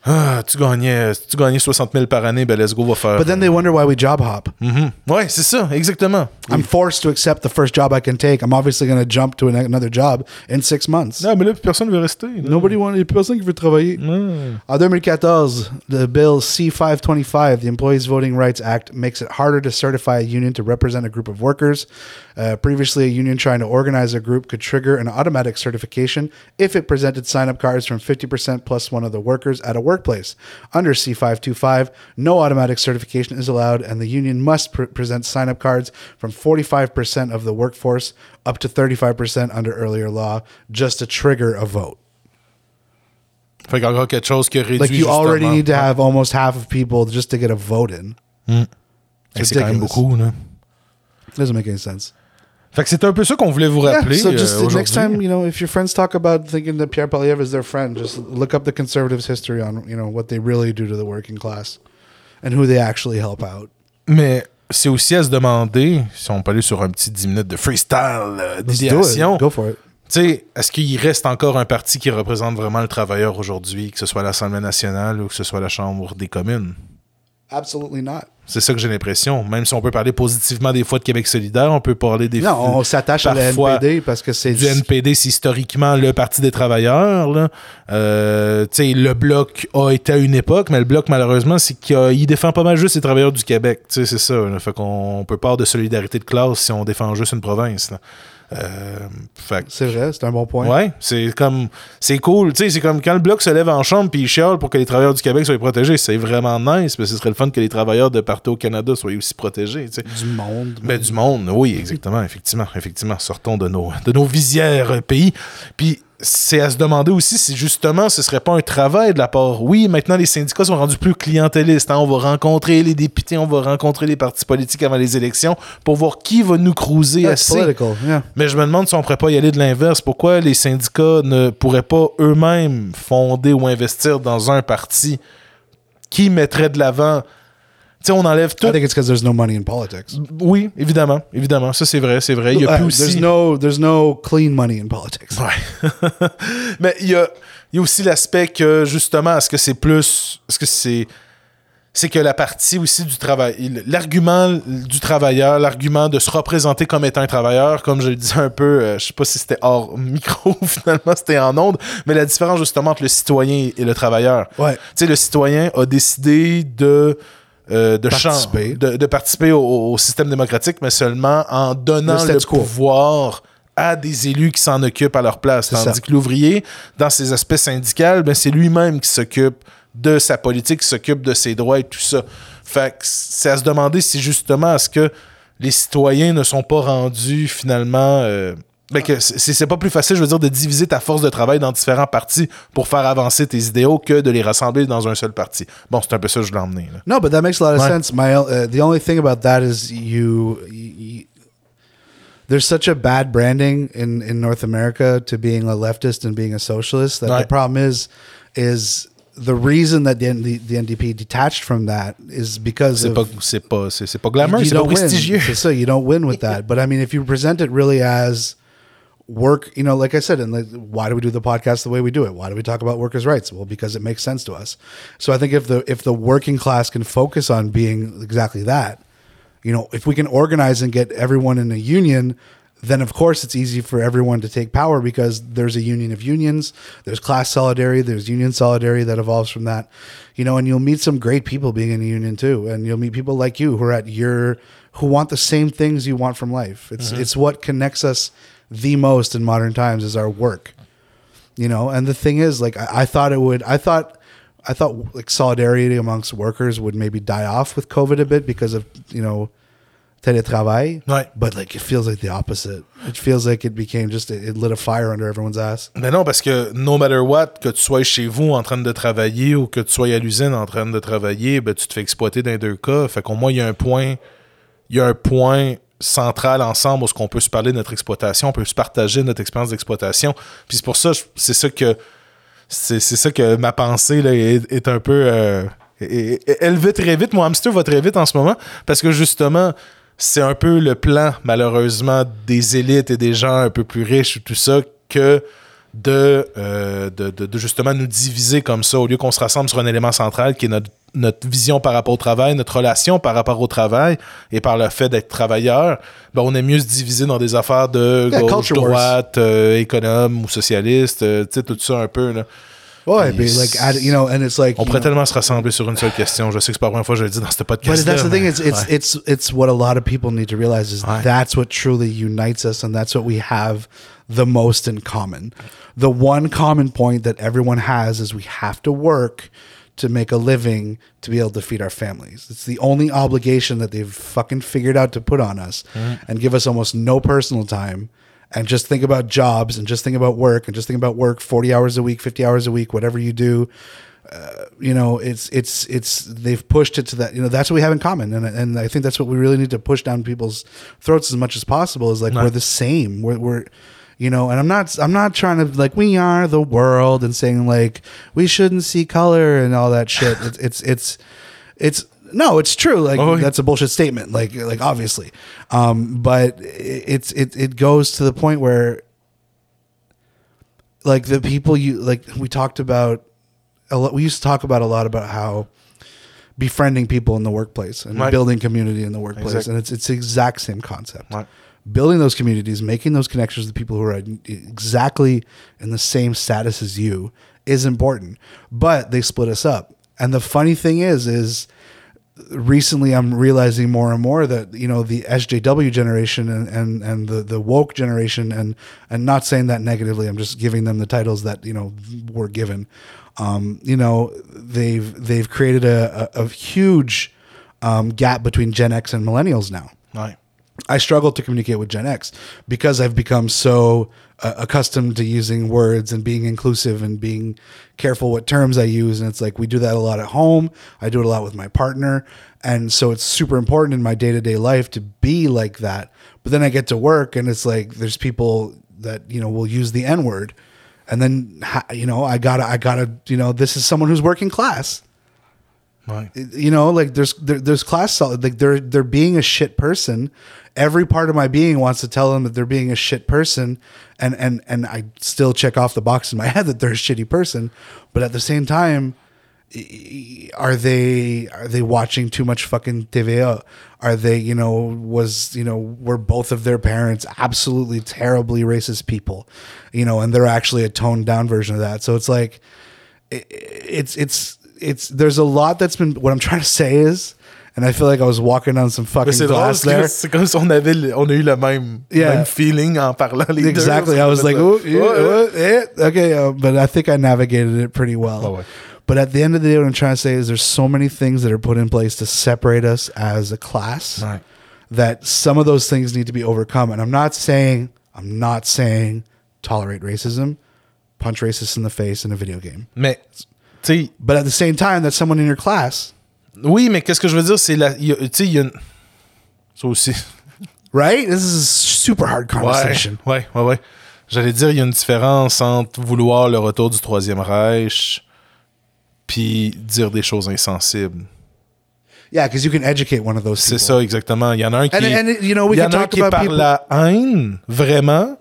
ah, tu gagnais, tu gagnais 60 000 par année, ben let's go, va faire. But then they wonder why we job hop. Mhm. Ouais, c'est ça, exactement. I'm forced to accept the first job I can take. I'm obviously going to jump to an- another job in six months. Non, mais là, personne veut rester. là. Nobody wants, il y a personne qui veut travailler. Ouais. En 2014, the bill C-525, the Employees Voting Rights Act, makes it harder to certify a union to represent a group of workers. Uh, previously, a union trying to organize a group could trigger an automatic certification if it presented sign-up cards from 50% plus one of the workers at a workplace. Under C-525, no automatic certification is allowed, and the union must pr- present sign-up cards from 45% of the workforce up to 35% under earlier law just to trigger a vote. Fait qu'il y a encore quelque chose qui réduit Like you already justement. need to have almost half of people just to get a vote in. Eh, C'est quand même ridiculous. beaucoup, là. Doesn't make any sense. Fait que c'est un peu ça qu'on voulait vous rappeler. so just euh, next time, you know, if your friends talk about thinking that Pierre Polyev is their friend, just look up the conservatives' history on, you know, what they really do to the working class and who they actually help out. Mais c'est aussi à se demander, si on peut aller sur un petit 10 minutes de freestyle euh, d'idéation, Go for it. tu sais, est-ce qu'il reste encore un parti qui représente vraiment le travailleur aujourd'hui, que ce soit l'Assemblée nationale ou que ce soit la Chambre des communes? Absolutely not. C'est ça que j'ai l'impression. Même si on peut parler positivement des fois de Québec solidaire, on peut parler des Non, on s'attache à la NPD parce que c'est du NPD, c'est historiquement le Parti des travailleurs. là. Euh, tu sais, le Bloc a été à une époque, mais le Bloc, malheureusement, c'est qu'il défend pas mal juste les travailleurs du Québec. Tu sais, c'est ça. là. Fait qu'on on peut pas avoir de solidarité de classe si on défend juste une province. là. Euh, C'est vrai, c'est un bon point. Ouais, c'est comme c'est cool, tu sais, c'est comme quand le bloc se lève en chambre puis il chiale pour que les travailleurs du Québec soient protégés, c'est vraiment nice, mais ce serait le fun que les travailleurs de partout au Canada soient aussi protégés, tu sais. Du monde. Ben, du monde, oui, exactement, effectivement, effectivement. Sortons de nos, de nos visières euh, pays. Puis c'est à se demander aussi si justement ce serait pas un travail de la part. Oui, maintenant les syndicats sont rendus plus clientélistes. hein. On va rencontrer les députés, on va rencontrer les partis politiques avant les élections pour voir qui va nous cruiser Yeah, assez. yeah. Mais je me demande si on pourrait pas y aller de l'inverse. Pourquoi les syndicats ne pourraient pas eux-mêmes fonder ou investir dans un parti qui mettrait de l'avant. Sais, on enlève tout. I think it's because there's no money in politics. Oui, évidemment, évidemment. Ça, c'est vrai, c'est vrai. Il y a plus aussi. There's no there's no clean money in politics. Ouais. Mais il y a, il y a aussi l'aspect que, justement, est-ce que c'est plus. Est-ce que c'est. C'est que la partie aussi du travail. L'argument du travailleur, l'argument de se représenter comme étant un travailleur, comme je le disais un peu, euh, je sais pas si c'était hors micro finalement c'était en onde, mais la différence justement entre le citoyen et le travailleur. Ouais. Tu sais, le citoyen a décidé de. Euh, de, Participer. chan- de, de participer au, au système démocratique, mais seulement en donnant Le pouvoir à des élus qui s'en occupent à leur place. Tandis ça. que l'ouvrier, dans ses aspects syndicaux, ben, c'est lui-même qui s'occupe de sa politique, qui s'occupe de ses droits et tout ça. Fait que c'est à se demander si justement, est-ce que les citoyens ne sont pas rendus finalement... euh, que c'est c'est pas plus facile, je veux dire, de diviser ta force de travail dans différents partis pour faire avancer tes idéaux que de les rassembler dans un seul parti. Bon, c'est un peu ça que je voulais emmener. Là. No, but that makes a lot of Right. sense. My uh, the only thing about that is you, you, there's such a bad branding in in North America to being a leftist and being a socialist that the Right. problem is is the reason that the, N- the, the NDP detached from that is because C'est of pas, c'est pas, c'est, c'est pas glamour, you c'est pas prestigieux. So you don't win with that. But I mean, if you present it really as work, you know, like I said, and like, why do we do the podcast the way we do it? Why do we talk about workers' rights? Well, because it makes sense to us. So I think if the if the working class can focus on being exactly that, you know, if we can organize and get everyone in a union, then of course it's easy for everyone to take power because there's a union of unions, there's class solidarity, there's union solidarity that evolves from that. You know, and you'll meet some great people being in a union too. And you'll meet people like you who are at your who want the same things you want from life. It's mm-hmm. it's what connects us the most in modern times is our work. You know, and the thing is, like I, I thought it would I thought I thought like solidarity amongst workers would maybe die off with COVID a bit because of, you know, teletravail. Ouais. But like it feels like the opposite. It feels like it became just it, it lit a fire under everyone's ass. Mais non, parce que no matter what, que tu sois chez vous en train de travailler ou que tu sois à l'usine en train de travailler, ben tu te fais exploiter dans les deux cas. Fait qu'au moins, il y a un point, il y a un point central ensemble où ce qu'on peut se parler de notre exploitation, on peut se partager notre expérience d'exploitation. Puis c'est pour ça, c'est ça que c'est ça que ma pensée est, un peu euh, elle va très vite, mon hamster va très vite en ce moment parce que justement c'est un peu le plan malheureusement des élites et des gens un peu plus riches ou tout ça que de, euh, de, de- de justement nous diviser comme ça au lieu qu'on se rassemble sur un élément central qui est notre, notre vision par rapport au travail, notre relation par rapport au travail et par le fait d'être travailleur, ben on est mieux se diviser dans des affaires de Yeah, gauche, droite, euh, économe ou socialiste, euh, tu sais, tout ça un peu. Là. Boy, Puis but like add, you know, and it's like On pourrait know, tellement se rassembler sur une seule question. Je sais que c'est pas la première fois que je le dis dans ce podcast. But that's the thing. It's it's it's it's what a lot of people need to realize is Ouais. that's what truly unites us, and that's what we have the most in common. The one common point that everyone has is we have to work to make a living to be able to feed our families. It's the only obligation that they've fucking figured out to put on us, and give us almost no personal time. And just think about jobs, and just think about work, and just think about work forty hours a week, fifty hours a week, whatever you do uh, you know it's it's it's they've pushed it to that you know that's what we have in common and and I think that's what we really need to push down people's throats as much as possible is like Right. we're the same we're, we're you know and I'm not I'm not trying to like we are the world and saying like we shouldn't see color and all that shit it's it's it's it's no it's true like Oh, that's a bullshit statement like like obviously um but it's it it goes to the point where like the people you like we talked about a lot we used to talk about a lot about how befriending people in the workplace and Right. building community in the workplace Exact. and it's it's the exact same concept Right. Building those communities making those connections with people who are exactly in the same status as you is important. But they split us up. And the funny thing is is recently I'm realizing more and more that you know the SJW generation and and, and the the woke generation and and not saying that negatively I'm just giving them the titles that you know were given. Um, you know they've they've created a, a, a huge um, gap between Gen X and millennials now. Ouais. I struggle to communicate with Gen X because I've become so uh, accustomed to using words and being inclusive and being careful what terms I use. And it's like we do that a lot at home. I do it a lot with my partner. And so it's super important in my day to day life to be like that. But then I get to work and it's like there's people that, you know, will use the N word. And then, you know, I gotta, I gotta, you know, this is someone who's working class Ouais. you know like there's there, there's class like they're they're being a shit person every part of my being wants to tell them that they're being a shit person and and and i still check off the box in my head that they're a shitty person but at the same time are they are they watching too much fucking TVA? Are they, you know, was, you know, were both of their parents absolutely terribly racist people, you know, and they're actually a toned down version of that. So it's like, it, it's it's it's there's a lot that's been what I'm trying to say is and I feel like I was walking on some fucking c'est glass there. c'est comme si on avait on a eu le même, Yeah. même feeling en parlant les Exactly. I was like, oh, yeah, what? Eh, okay, uh, but I think I navigated it pretty well. Ouais. But at the end of the day, what I'm trying to say is there's so many things that are put in place to separate us as a class Ouais. that some of those things need to be overcome. And I'm not saying, I'm not saying tolerate racism, punch racists in the face in a video game. Mais, tu sais, But at the same time, that's someone in your class, oui, mais qu'est-ce que je veux dire, c'est la. Tu sais, il y a une. Ça aussi. right? This is a super hard Ouais, conversation. ouais, ouais, ouais. J'allais dire, il y a une différence entre vouloir le retour du Troisième Reich puis dire des choses insensibles. Yeah, because you can educate one of those C'est people. ça, exactement. Il y en a un qui, And- and, you know, we il y can en a un qui est about par people- la haine, vraiment,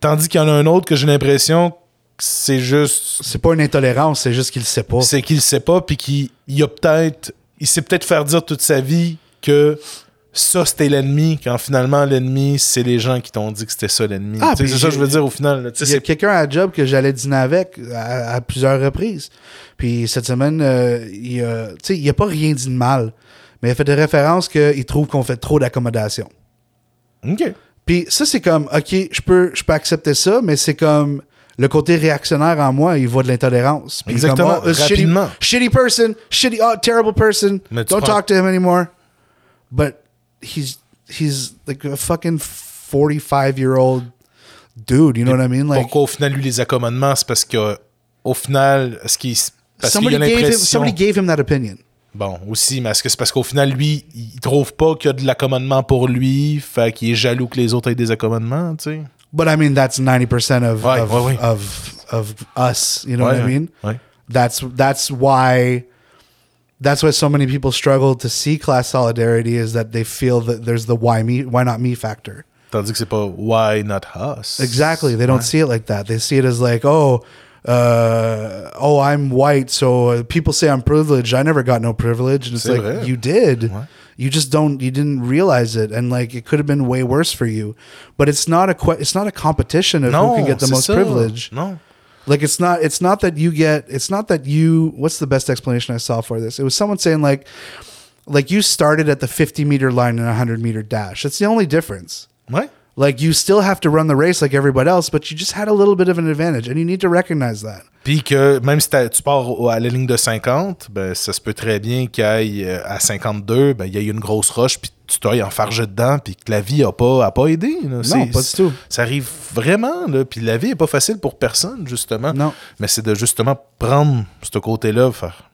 tandis qu'il y en a un autre que j'ai l'impression c'est juste... C'est pas une intolérance, c'est juste qu'il le sait pas. C'est qu'il le sait pas, puis qu'il il a peut-être... Il s'est peut-être faire dire toute sa vie que ça, c'était l'ennemi, quand finalement, l'ennemi, c'est les gens qui t'ont dit que c'était ça, l'ennemi. Ah, c'est ça que je veux dire, au final. Il y a quelqu'un à la job que j'allais dîner avec à, à plusieurs reprises. Puis cette semaine, euh, il a, tu sais, il a pas rien dit de mal, mais il a fait des références qu'il trouve qu'on fait trop d'accommodation. OK. Puis ça, c'est comme, OK, je peux, je peux accepter ça, mais c'est comme le côté réactionnaire en moi, il voit de l'intolérance. Puis Exactement, comme, oh, shitty, person, shitty, oh, terrible person. Don't prends- talk to him anymore. But he's he's like a fucking 45 year old dude, you know what I mean? Like Pourquoi, au final, lui, les accommodements, c'est parce que au final, ce qui parce qu'il somebody a gave him somebody gave him that opinion. Bon, aussi, mais est-ce que c'est parce qu'au final, lui, il trouve pas qu'il y a de l'accommodement pour lui, fait qu'il est jaloux que les autres aient des accommodements, tu sais? But I mean that's 90% of Ouais, of, ouais. of of us, you know what I mean? ouais. That's that's why that's why so many people struggle to see class solidarity is that they feel that there's the why me why not me factor. Tandis que c'est pas why not us. Exactly. They don't see it like that. They see it as like, oh, uh, oh, I'm white, so people say I'm privileged. I never got no privilege, and it's C'est like vrai. you did. Ouais. You just don't. You didn't realize it, and like it could have been way worse for you. But it's not a. que- It's not a competition of Non, who can get the most ça. privilege. no Like it's not. It's not that you get. It's not that you. What's the best explanation I saw for this? It was someone saying like, like you started at the 50 meter line in a 100 meter dash. That's the only difference. Ouais. Like you still have to run the race like everybody else, but you just had a little bit of an advantage, and you need to recognize that. Puis que même si tu pars à la ligne de 50, ben, ça se peut très bien qu'il ait euh, à 52, ben, il y ait une grosse roche, puis tu t'ailles enfargé dedans, puis que la vie a pas, a pas aidé. là. C'est- pas du tout. Ça arrive vraiment, là, puis la vie est pas facile pour personne, justement. Non. Mais c'est de justement prendre ce côté-là, faire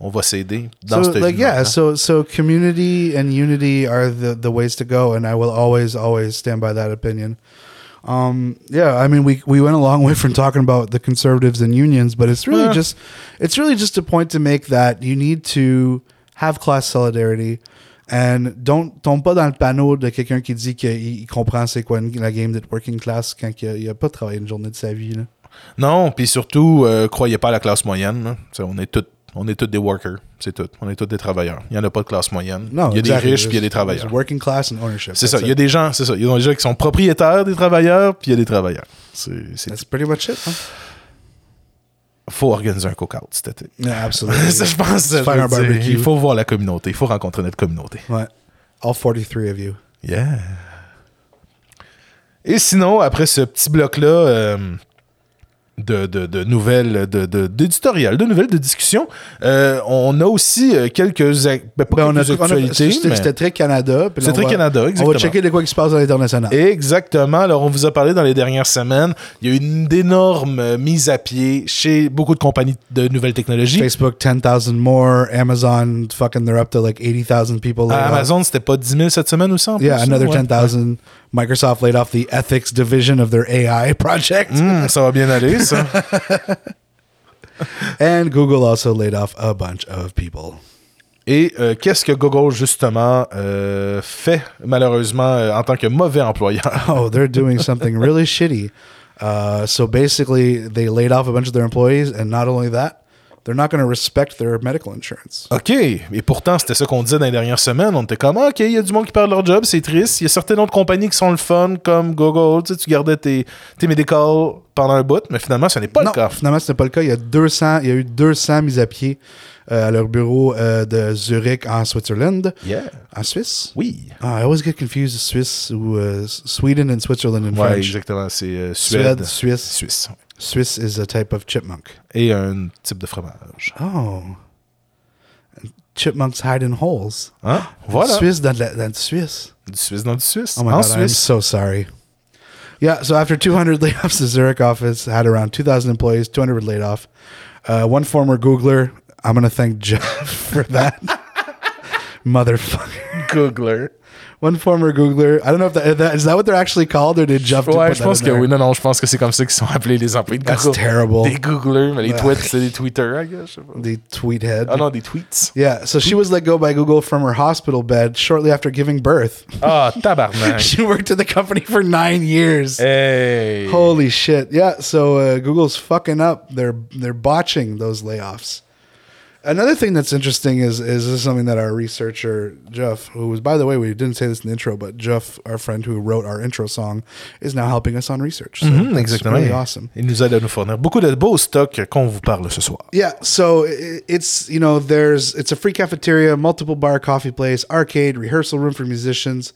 on va s'aider dans so cette like yeah, so so community and unity are the the ways to go, and I will always always stand by that opinion. Um, yeah, I mean we we went a long way from talking about the conservatives and unions, but it's really Yeah. just it's really just a point to make that you need to have class solidarity. And don't tombe pas dans le panneau de quelqu'un qui dit qu'il il comprend c'est quoi la game de working class quand il a, il a pas travaillé une journée de sa vie. Là. Non, puis surtout, euh, croyez pas à la classe moyenne. On est tous on est tous des workers, c'est tout. On est tous des travailleurs. Il n'y en a pas de classe moyenne. Non, il y a exactly. des riches, puis il y a des travailleurs. Working class and ownership. C'est ça. Il y a des gens, c'est ça. Il y a des gens qui sont propriétaires des travailleurs, puis il y a des travailleurs. C'est, That's pretty much it. Huh? faut organiser un cook-out cet été. Yeah, absolutely. ça, je pense. Faire un barbecue. il faut voir la communauté. Il faut rencontrer notre communauté. Ouais. All 43 of you. Yeah. Et sinon, après ce petit bloc-là euh, de, de, de nouvelles, de, de, d'éditorial, de nouvelles, de discussion, euh, on a aussi euh, quelques, ben, Ben, on a, quelques on a- actualités, c'était très Canada. C'est on très va- Canada, On exactement. va checker de quoi qui se passe à l'international. Exactement. Alors, on vous a parlé dans les dernières semaines. Il y a eu une énorme euh, mise à pied chez beaucoup de compagnies de nouvelles technologies. Facebook, 10,000 more. Amazon, fucking, they're up to like 80,000 people. À off. Amazon, c'était pas 10 000 cette semaine aussi en Yeah, another ouais. 10,000. Microsoft laid off the ethics division of their AI project. Ça va bien ça. And Google also laid off a bunch of people. Et euh, qu'est-ce que Google, justement, euh, fait, malheureusement, euh, en tant que mauvais employeur? Oh, they're doing something really shitty. Uh, so basically, they laid off a bunch of their employees, and not only that, They're not going to respect their medical insurance. OK. Et pourtant, c'était ça qu'on disait dans les dernières semaines. On était comme, ah, OK, il y a du monde qui perd leur job, c'est triste. Il y a certaines autres compagnies qui sont le fun, comme Google. Tu, sais, tu gardais tes, tes médicals pendant un bout, mais finalement, ce n'est pas non, le cas. finalement, ce n'est pas le cas. Il y a, 200, il y a eu 200 mises à pied euh, à leur bureau euh, de Zurich en Switzerland. Yeah. En Suisse? Oui. Ah, I always get confused Suisse ou euh, Sweden and Switzerland in Ouais, French. exactement. C'est euh, Suède, Suède. Suisse. Suisse. Swiss is a type of chipmunk. Et un type de fromage. Oh. Chipmunks hide in holes. Hein? Voilà. Suisse dans, la, dans Suisse. Du Suisse dans du Suisse. Oh my en god, I'm so sorry. Yeah, so after 200 layoffs, the Zurich office had around 2,000 employees, 200 were laid off. Uh, one former Googler, I'm going to thank Jeff for that. Motherfucker. Googler. One former Googler. I don't know if that, that is that what they're actually called or did Jeff Ouais, je that pense que oui. Non, non, je pense que c'est comme ça qu'ils sont appelés les employés de That's Google. terrible. Des Googlers, mais les tweets, c'est des Twitter, I guess. je sais pas. The tweet head. Ah non, des tweets. Yeah, so she was let go by Google from her hospital bed shortly after giving birth. Ah, tabarnak. she worked at the company for nine years. hey. Holy shit! Yeah, so uh, Google's fucking up. They're they're botching those layoffs. Another thing that's interesting is is this is something that our researcher Jeff, who was by the way we didn't say this in the intro, but Jeff, our friend who wrote our intro song, is now helping us on research. So Mhm, exactement. really awesome. Il nous aide à nous fournir beaucoup de beaux stocks qu'on vous parle ce soir. Yeah, so it's you know there's it's a free cafeteria, multiple bar, coffee place, arcade, rehearsal room for musicians.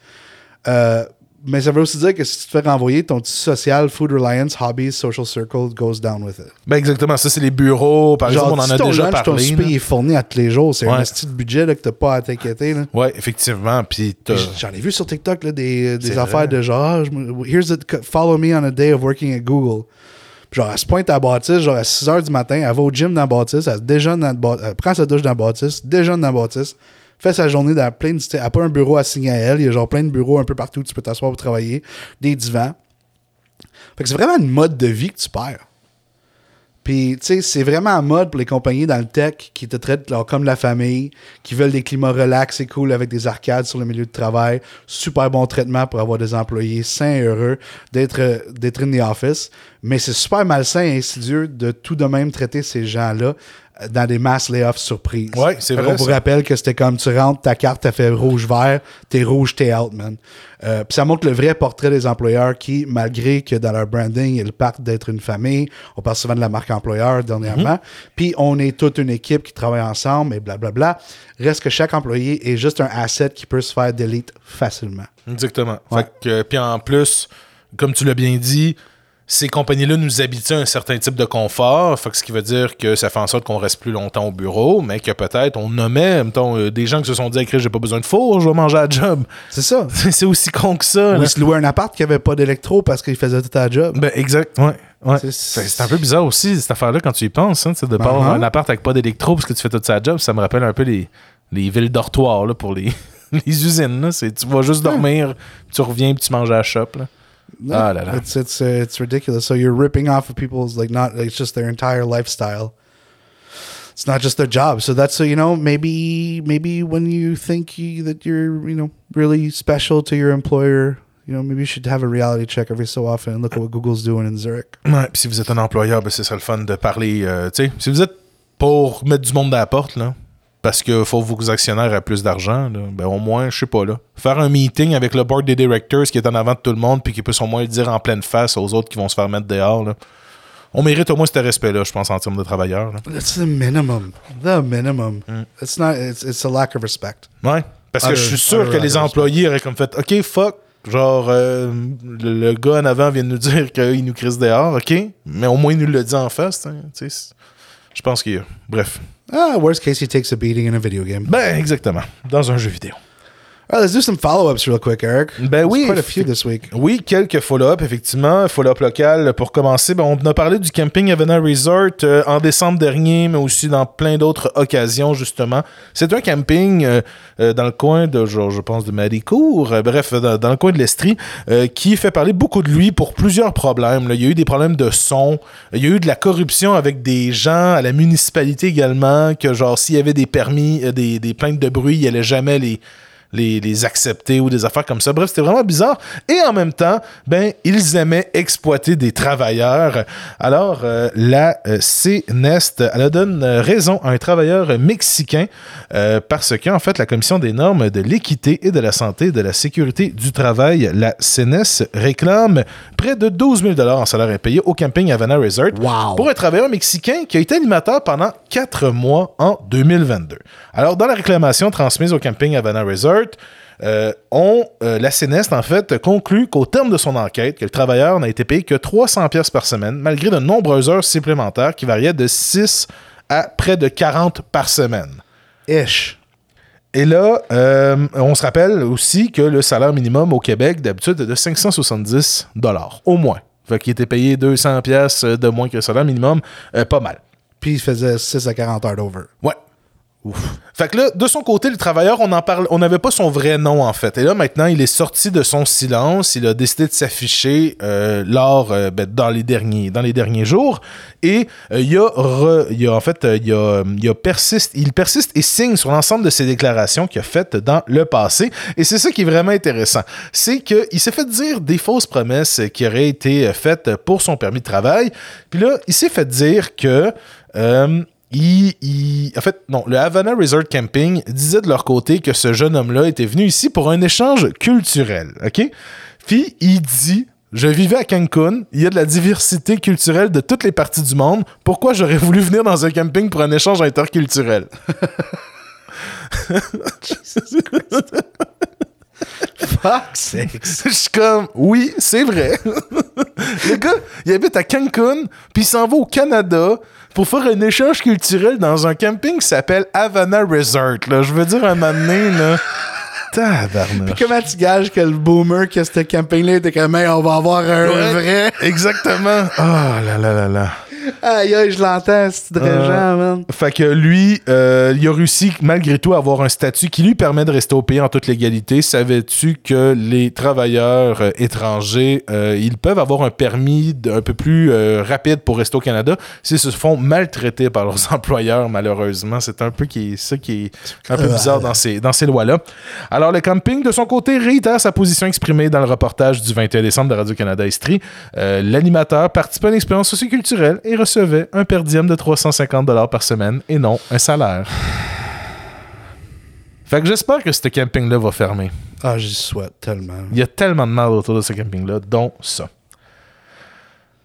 Euh, mais ça veut aussi dire que si tu te fais renvoyer ton social, food reliance, hobbies, social circle goes down with it. Ben exactement, ça c'est les bureaux. Par exemple, on en a ton déjà lunch, ton parlé. souper là. est fourni à tous les jours, c'est un Ouais. petit budget là, que t'as pas à t'inquiéter. là. Ouais, effectivement. Puis J'en ai vu sur TikTok là, des, des affaires vrai. de genre, ah, here's the, follow me on a day of working at Google. Genre, elle se pointe à la bâtisse, genre à 6 h du matin, elle va au gym dans la bâtisse, elle se déjeune dans la bâtisse, elle prend sa douche dans la bâtisse, déjeune dans la bâtisse, fait sa journée dans plein de. Elle n'a pas un bureau assigné à elle, il y a genre plein de bureaux un peu partout où tu peux t'asseoir pour travailler, des divans. Fait que c'est vraiment une mode de vie que tu perds. Puis, tu sais, c'est vraiment en mode pour les compagnies dans le tech qui te traitent comme la famille, qui veulent des climats relax et cool avec des arcades sur le milieu de travail, super bon traitement pour avoir des employés sains et heureux, d'être in the office. Mais c'est super malsain et insidieux de tout de même traiter ces gens-là dans des mass layoffs surprises. Ouais, c'est vrai, qu'on vous rappelle que c'était comme tu rentres, ta carte, t'as fait rouge-vert, t'es rouge, t'es out, man. Euh, Puis ça montre le vrai portrait des employeurs qui, malgré que dans leur branding, ils partent d'être une famille, on parle souvent de la marque employeur dernièrement, Mhm. puis on est toute une équipe qui travaille ensemble et blablabla, reste que chaque employé est juste un asset qui peut se faire delete facilement. Exactement. Ouais. Fait que, puis en plus, comme tu l'as bien dit, ces compagnies-là nous habituent à un certain type de confort. Fait que ce qui veut dire que ça fait en sorte qu'on reste plus longtemps au bureau, mais que peut-être on nommait, mettons, euh, des gens qui se sont dit, j'ai pas besoin de four, je vais manger à job. C'est ça. C'est aussi con que ça. Ou ils se louaient un appart qui avait pas d'électro parce qu'il faisait tout à job. Ben, exact, ouais. ouais. C'est- un peu bizarre aussi, cette affaire-là, quand tu y penses, hein, de pas avoir Uh-huh. un appart avec pas d'électro parce que tu fais tout ça à job. Ça me rappelle un peu les, les villes dortoirs là, pour les, les usines. Là. Tu vas juste dormir, tu reviens puis tu manges à la shop. Là. Ah là là. It's it's uh, it's ridiculous. So you're ripping off of people's like not it's just their entire lifestyle. It's not just their job. So that's so you know maybe maybe when you think you, that you're you know really special to your employer, you know maybe you should have a reality check every so often and look at what Google's doing in Zurich. Ouais, puis si vous êtes un employeur, ben, c'est ça le fun de parler. euh, tu sais, si vous êtes pour mettre du monde à la porte, là, parce qu'il faut que vos actionnaires aient plus d'argent, ben au moins, je sais pas, là, faire un meeting avec le board des directors qui est en avant de tout le monde, puis qui peut au moins le dire en pleine face aux autres qui vont se faire mettre dehors. Là. On mérite au moins ce respect-là, je pense, en termes de travailleurs. là. That's the minimum. The minimum. Mm. It's not. It's it's a lack of respect. Ouais. Parce que Other- je suis sûr que les employés auraient comme fait OK, fuck. Genre, euh, le, le gars en avant vient de nous dire qu'il nous crisse dehors, OK? Mais au moins, il nous le dit en face. hein, Je pense qu'il y a. Bref. Ah, worst case, he takes a beating in a video game. Ben, exactement. Dans un jeu vidéo. Right, let's do some follow-ups real quick, Eric. Ben There's oui. quite a few this week. Oui, quelques follow-up, effectivement. Follow-up local. Pour commencer, ben, on a parlé du camping Avenir Resort euh, en décembre dernier, mais aussi dans plein d'autres occasions, justement. C'est un camping euh, euh, dans le coin de, genre, je pense, de Maricourt, bref, dans, dans le coin de l'Estrie, qui fait parler beaucoup de lui pour plusieurs problèmes. là. Il y a eu des problèmes de son, il y a eu de la corruption avec des gens à la municipalité également, que genre, s'il y avait des permis, des, des plaintes de bruit, il allait jamais les les, les accepter ou des affaires comme ça. Bref, c'était vraiment bizarre. Et en même temps, ben, ils aimaient exploiter des travailleurs. Alors, euh, la euh, CNEST, elle donne euh, raison à un travailleur mexicain euh, parce qu'en fait, la Commission des normes de l'équité et de la santé et de la sécurité du travail, la CNES, réclame près de 12 000 en salaire impayé au camping Havana Resort Wow. pour un travailleur mexicain qui a été animateur pendant quatre mois en 2022. Alors, dans la réclamation transmise au camping Havana Resort, euh, on, euh, la CNEST, en fait, conclut qu'au terme de son enquête, que le travailleur n'a été payé que 300 pièces par semaine, malgré de nombreuses heures supplémentaires qui variaient de 6 à près de 40 par semaine. Ish. Et là, euh, on se rappelle aussi que le salaire minimum au Québec, d'habitude, est de 570 au moins. Fait qu'il était payé 200 pièces de moins que le salaire minimum, euh, pas mal. Puis il faisait 6 à 40 heures d'over. Ouais. Fait que là, de son côté, le travailleur, on en parle, on n'avait pas son vrai nom en fait. Et là, maintenant, il est sorti de son silence. Il a décidé de s'afficher euh, lors, euh, ben, dans les derniers, dans les derniers jours. Et euh, il a, re- il a en fait, il a, il a persiste, il persiste et signe sur l'ensemble de ses déclarations qu'il a faites dans le passé. Et c'est ça qui est vraiment intéressant, c'est qu'il s'est fait dire des fausses promesses qui auraient été faites pour son permis de travail. Puis là, il s'est fait dire que il, il- en fait, non, le Havana Resort Camping disait de leur côté que ce jeune homme-là était venu ici pour un échange culturel, OK? Puis il dit, je vivais à Cancun, il y a de la diversité culturelle de toutes les parties du monde, pourquoi j'aurais voulu venir dans un camping pour un échange interculturel? Fuck sakes. Je suis comme, oui, c'est vrai. le gars, il habite à Cancun, puis il s'en va au Canada pour faire un échange culturel dans un camping qui s'appelle Havana Resort. Là. Je veux dire, un moment donné, là. Tabarnak. Comment tu gages que le boomer qui a ce camping-là était comme, Hey, on va avoir un Ouais. vrai? Exactement. Oh là là là là. Aïe, aïe, je l'entends, c'est très Euh, man. Fait que lui, euh, il a réussi malgré tout à avoir un statut qui lui permet de rester au pays en toute légalité. Savais-tu que les travailleurs euh, étrangers, euh, ils peuvent avoir un permis de- un peu plus rapide pour rester au Canada? S'ils se font maltraiter par leurs employeurs, malheureusement. C'est un peu qui, ça qui est un peu bizarre dans ces, dans ces lois-là. Alors, le camping, de son côté, réitère sa position exprimée dans le reportage du 21 décembre de Radio-Canada Estrie. L'animateur participait à une expérience socioculturelle et recevait un per diem de 350 par semaine et non un salaire. Fait que j'espère que ce camping-là va fermer. Ah, j'y souhaite tellement. Il y a tellement de mal autour de ce camping-là, dont ça.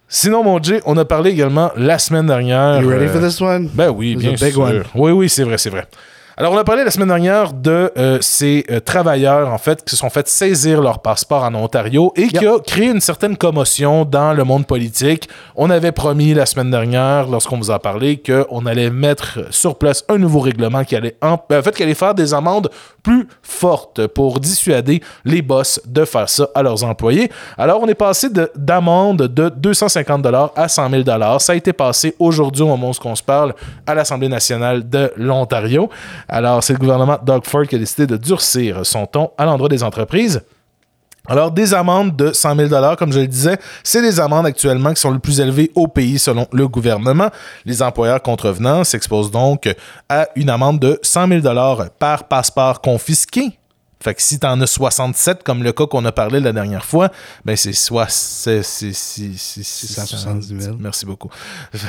Sinon, mon Jay, on a parlé également la semaine dernière. You ready euh, for this one? ben oui, bien sûr. one. Oui, oui, c'est vrai, c'est vrai. Alors, on a parlé la semaine dernière de euh, ces euh, travailleurs, en fait, qui se sont fait saisir leur passeport en Ontario et qui a créé une certaine commotion dans le monde politique. On avait promis la semaine dernière, lorsqu'on vous a parlé, qu'on allait mettre sur place un nouveau règlement qui allait, en, ben, en fait, qui allait faire des amendes plus fortes pour dissuader les boss de faire ça à leurs employés. Alors, on est passé de- d'amende de, 250 à 100 000 Ça a été passé aujourd'hui, au moment où on se parle, à l'Assemblée nationale de l'Ontario. Alors, c'est le gouvernement Doug Ford qui a décidé de durcir son ton à l'endroit des entreprises. Alors, des amendes de 100 000 comme je le disais, c'est les amendes actuellement qui sont les plus élevées au pays selon le gouvernement. Les employeurs contrevenants s'exposent donc à une amende de 100 000 par passeport confisqué. Fait que si t'en as 67, comme le cas qu'on a parlé la dernière fois, ben c'est soit... C'est, c'est, c'est, c'est- 670 000. Merci beaucoup. Je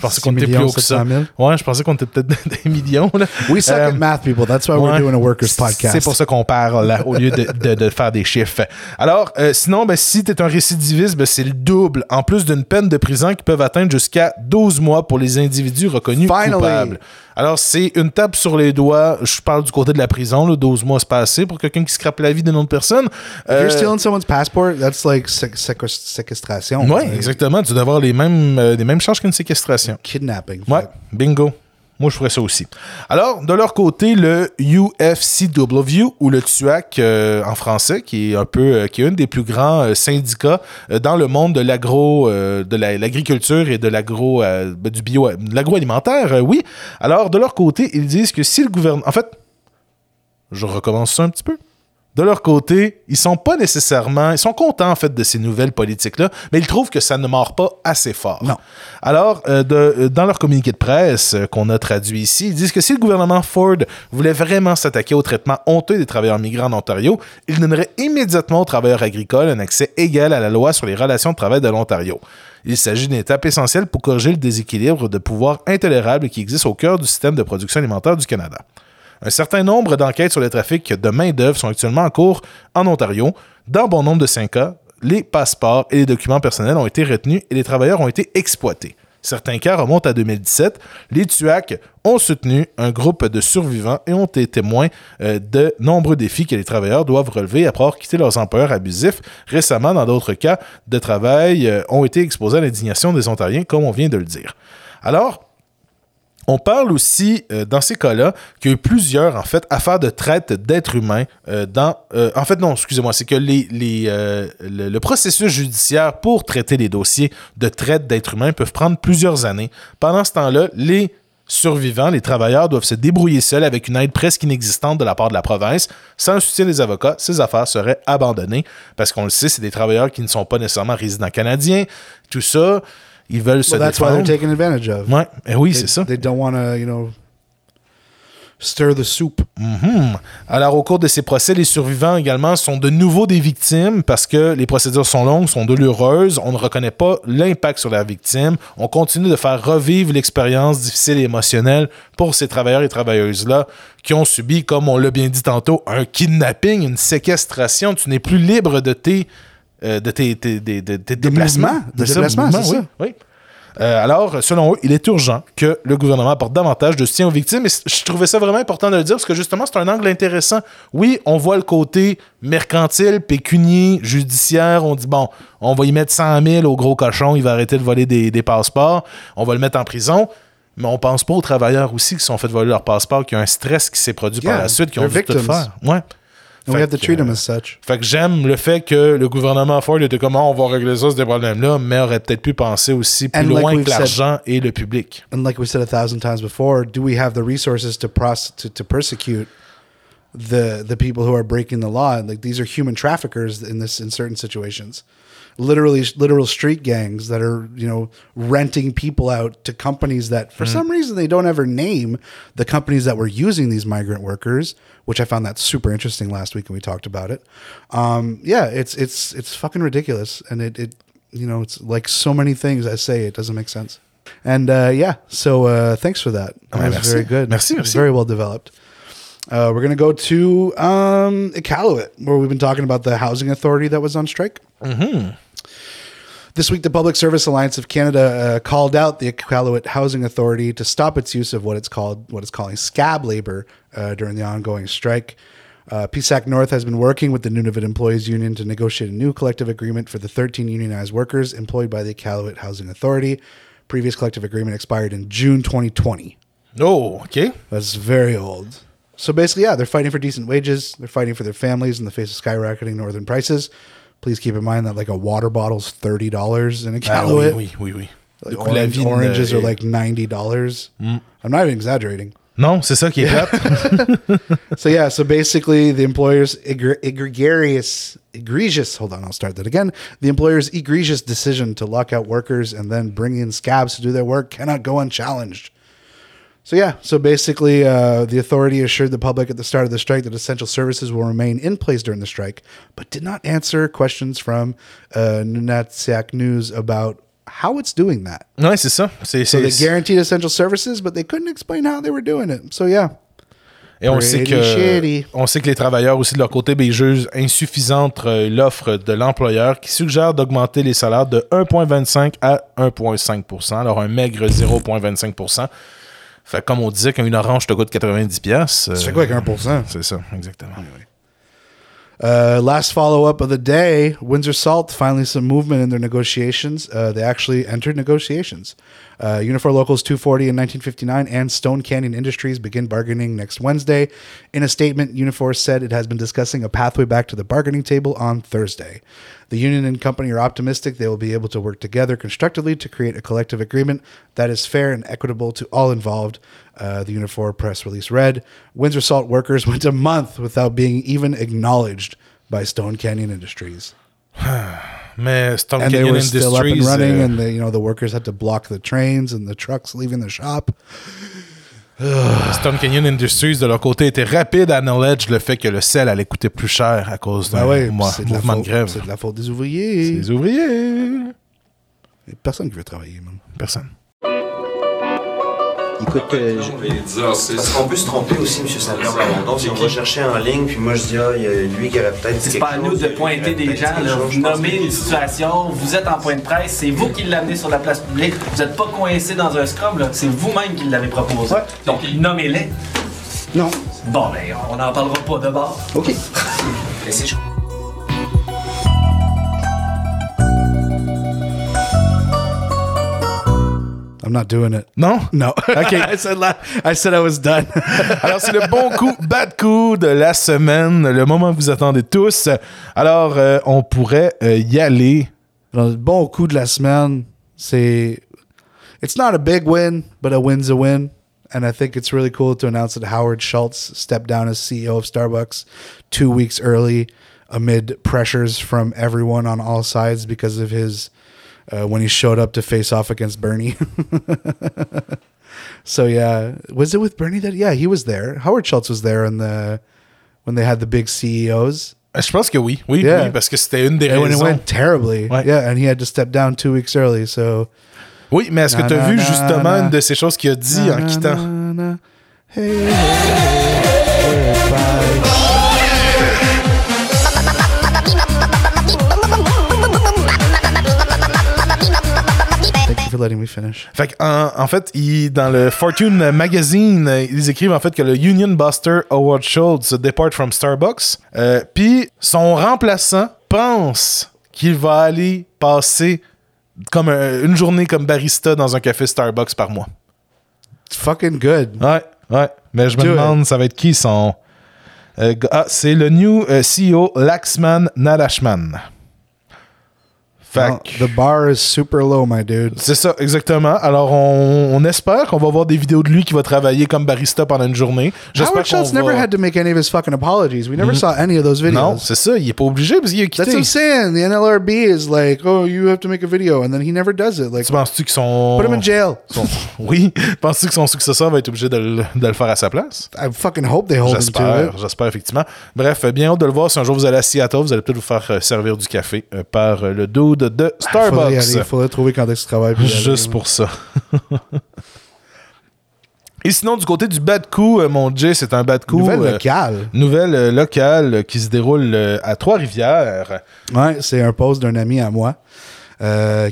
pensais 6 qu'on était plus haut que ça. 700 000. Ouais, je pensais qu'on était peut-être des millions. Là. We suck Euh, at math, people. That's why we're doing a workers podcast. C'est pour ça qu'on parle là, au lieu de, de- de faire des chiffres. Alors, euh, sinon, ben, si tu es un récidiviste, ben, c'est le double, en plus d'une peine de prison qui peuvent atteindre jusqu'à 12 mois pour les individus reconnus Finally. coupables. Alors, c'est une tape sur les doigts. Je parle du côté de la prison. Là, 12 mois, c'est pas assez pour quelqu'un qui scrape la vie d'une autre personne. If Euh, you're stealing someone's passport, that's like sé- séquest- séquestration. Uh, exactement. Tu dois avoir les mêmes, euh, les mêmes charges qu'une séquestration. Kidnapping. Ouais, bingo. Moi, je ferais ça aussi. Alors, de leur côté, le UFCW, ou le TUAC euh, en français, qui est un peu, euh, qui est un des plus grands euh, syndicats dans le monde de l'agro, de la- l'agriculture et de l'agro, ben, du bio, l'agroalimentaire, oui. Alors, de leur côté, ils disent que si le gouvernement, en fait, je recommence ça un petit peu. De leur côté, ils sont pas nécessairement, ils sont contents en fait de ces nouvelles politiques-là, mais ils trouvent que ça ne mord pas assez fort. Non. Alors, euh, de- euh, dans leur communiqué de presse euh, qu'on a traduit ici, ils disent que si le gouvernement Ford voulait vraiment s'attaquer au traitement honteux des travailleurs migrants en Ontario, il donnerait immédiatement aux travailleurs agricoles un accès égal à la loi sur les relations de travail de l'Ontario. Il s'agit d'une étape essentielle pour corriger le déséquilibre de pouvoir intolérable qui existe au cœur du système de production alimentaire du Canada. Un certain nombre d'enquêtes sur le trafic de main-d'œuvre sont actuellement en cours en Ontario. Dans bon nombre de ces cas, les passeports et les documents personnels ont été retenus et les travailleurs ont été exploités. Certains cas remontent à 2017. Les TUAC ont soutenu un groupe de survivants et ont été témoins euh, de nombreux défis que les travailleurs doivent relever après avoir quitté leurs employeurs abusifs. Récemment, dans d'autres cas de travail, euh, ont été exposés à l'indignation des Ontariens, comme on vient de le dire. Alors, on parle aussi, euh, dans ces cas-là, qu'il y a eu plusieurs, en fait, affaires de traite d'êtres humains euh, dans... euh, en fait, non, excusez-moi, c'est que le processus judiciaire pour traiter les dossiers de traite d'êtres humains peuvent prendre plusieurs années. Pendant ce temps-là, les survivants, les travailleurs doivent se débrouiller seuls avec une aide presque inexistante de la part de la province. Sans le soutien des avocats, ces affaires seraient abandonnées parce qu'on le sait, c'est des travailleurs qui ne sont pas nécessairement résidents canadiens. Tout ça, ils veulent se that's why they're taken advantage of. Ouais, eh oui, They- c'est ça. They don't want to, you know, stir the soup. Mhm. Alors, au cours de ces procès, les survivants également sont de nouveau des victimes parce que les procédures sont longues, sont douloureuses. On ne reconnaît pas l'impact sur la victime. On continue de faire revivre l'expérience difficile et émotionnelle pour ces travailleurs et travailleuses-là qui ont subi, comme on l'a bien dit tantôt, un kidnapping, une séquestration. Tu n'es plus libre de tes, euh, de tes, déplacements. de c'est oui, ça. oui. Euh, alors, selon eux, il est urgent que le gouvernement apporte davantage de soutien aux victimes. Et je trouvais ça vraiment important de le dire parce que justement, c'est un angle intéressant. Oui, on voit le côté mercantile, pécunier, judiciaire. On dit, bon, on va y mettre 100 000 au gros cochon, il va arrêter de voler des, des passeports, on va le mettre en prison. Mais on pense pas aux travailleurs aussi qui se sont fait voler leur passeport, qui ont un stress qui s'est produit par la suite, qui ont they're dû tout victims. faire. Ouais. And we have to treat them euh, as such. fait que j'aime le fait que le gouvernement Ford était comment ah, on va régler ça, ces problèmes-là, mais aurait peut-être pu penser aussi plus And like loin we've que l'argent et le public. And like we said a thousand times before, do we have the resources to to, to persecute the the people who are breaking the law? Like these are human traffickers in this in certain situations. Literally literal street gangs that are, you know, renting people out to companies that for some reason they don't ever name the companies that were using these migrant workers, which I found that super interesting last week and we talked about it. Um, yeah, it's it's it's fucking ridiculous and it, it you know, it's like so many things I say it doesn't make sense. And uh, yeah, so uh, thanks for that. That Ouais, was merci. very good. Merci, merci. Very well developed. Uh, we're going to go to um, Iqaluit, where we've been talking about the housing authority that was on strike. Mm-hmm. This week, the Public Service Alliance of Canada uh, called out the Iqaluit Housing Authority to stop its use of what it's called what it's calling scab labor uh, during the ongoing strike. Uh, PSAC North has been working with the Nunavut Employees Union to negotiate a new collective agreement for the 13 unionized workers employed by the Iqaluit Housing Authority. Previous collective agreement expired in June 2020. Oh, OK. That's very old. So basically, yeah, they're fighting for decent wages. They're fighting for their families in the face of skyrocketing northern prices. Please keep in mind that like a water bottle's thirty dollars in Ah, Iqaluit. oui, oui, oui, oui. Like, orange- oranges are like ninety dollars. I'm not even exaggerating. Non, c'est ça qui est plate. So yeah, so basically, the employer's egre- egregious, egregious. Hold on, I'll start that again. The employer's egregious decision to lock out workers and then bring in scabs to do their work cannot go unchallenged. So yeah, so basically, uh, the authority assured the public at the start of the strike that essential services will remain in place during the strike, but did not answer questions from uh, Nunatsiak News about how it's doing that. ouais, c'est ça. C'est, So they c'est- guaranteed essential services, but they couldn't explain how they were doing it. So yeah, Et on sait, Pretty que, shitty. on sait que les travailleurs aussi de leur côté ben, ils jugent insuffisante euh, l'offre de l'employeur qui suggère d'augmenter les salaires de 1,25 à 1,5% Alors un maigre 0,25 Fait comme on disait, quand une orange te coûte 90$, pièces ça fait quoi avec 1%? C'est ça, exactement. Uh, last follow up of the day Windsor Salt, finally some movement in their negotiations. Uh, they actually entered negotiations. Uh, Unifor Locals 240 and 1959 and Stone Canyon Industries begin bargaining next Wednesday. In a statement, Unifor said it has been discussing a pathway back to the bargaining table on Thursday. The union and company are optimistic they will be able to work together constructively to create a collective agreement that is fair and equitable to all involved. Uh, the Unifor press release read Windsor Salt workers went a month without being even acknowledged by Stone Canyon Industries. Mais Stone And they Canyon were still up and running, euh, and the, you know the workers had to block the trains and the trucks leaving the shop. Stone Canyon Industries, de leur côté, était rapide à acknowledge le fait que le sel allait coûter plus cher à cause d'un Ben ouais, mois- c'est de, la mouvement de faute- grève. c'est de la faute des ouvriers. Les ouvriers. Il y a Personne qui veut travailler, man. Personne. Écoute, euh, je- parce qu'on peut se tromper aussi, M. Saint-Pierre Plamondon. Si on va chercher en ligne, puis moi je dis, ah, il y a lui qui aurait peut-être C'est pas à nous de pointer des gens, là. vous nommez une situation, vous êtes en point de presse, c'est vous qui l'amenez sur la place publique, vous n'êtes pas coincé dans un scrum, là. c'est vous-même qui l'avez proposé. Ouais. Donc nommez-les. Non. Bon, ben, on n'en parlera pas de bord. OK. I'm not doing it. Non? No. OK. I said la- I said I was done. Alors, c'est le bon coup, bad coup de la semaine, le moment que vous attendez tous. Alors, euh, on pourrait euh, y aller. Le bon coup de la semaine, c'est it's not a big win, but a win's a win. And I think it's really cool to announce that Howard Schultz stepped down as CEO of Starbucks two weeks early amid pressures from everyone on all sides because of his uh, when he showed up to face off against Bernie. so yeah, was it with Bernie that yeah he was there? Howard Schultz was there in the when they had the big CEOs. Je pense que oui. Oui, Yeah. oui, parce que c'était une des And when it went terribly, Ouais. yeah, and he had to step down two weeks early. So Oui, mais est-ce que tu as vu na, justement na. une de ces choses qu'il a dit en Na, quittant? na. Hey, hey, hey, letting me finish. Fait en, en fait, dans le Fortune Magazine, euh, ils écrivent en fait que le Union Buster Howard Schultz depart from Starbucks. Euh, Puis son remplaçant pense qu'il va aller passer comme un- une journée comme barista dans un café Starbucks par mois. It's fucking good. Ouais, ouais. Mais je me Do it. demande, ça va être qui son. euh, ah, c'est le new euh, CEO Laxman Nadashman. Que- the bar is super low, my dude. C'est ça, exactement. Alors, on, on espère qu'on va voir des vidéos de lui qui va travailler comme barista pendant une journée. J'espère Howard Schultz qu'on never va- had to make any of his fucking apologies. We never saw any of those videos. Non, c'est ça. Il est pas obligé parce qu'il a That's quitté. what I'm saying. The NLRB is like, oh, you have to make a video, and then he never does it. Like, Tu penses-tu qu'ils sont... put him in jail. Oui. Penses-tu que son successeur va être obligé de le, de le faire à sa place? I fucking hope they hold him to J'espère, it. j'espère effectivement. Bref, bien hâte de le voir. Si un jour vous allez à Seattle, vous allez peut-être vous faire euh, servir du café euh, par euh, le dude de aller, Starbucks. Il faudrait trouver quand est-ce qu'il travaille. puis y aller, Juste pour ça. Et sinon, du côté du bad coup, euh, mon Jay, c'est un bad coup. Nouvelle euh, locale. Nouvelle euh, locale qui se déroule euh, à Trois-Rivières. Ouais, c'est un post d'un ami à moi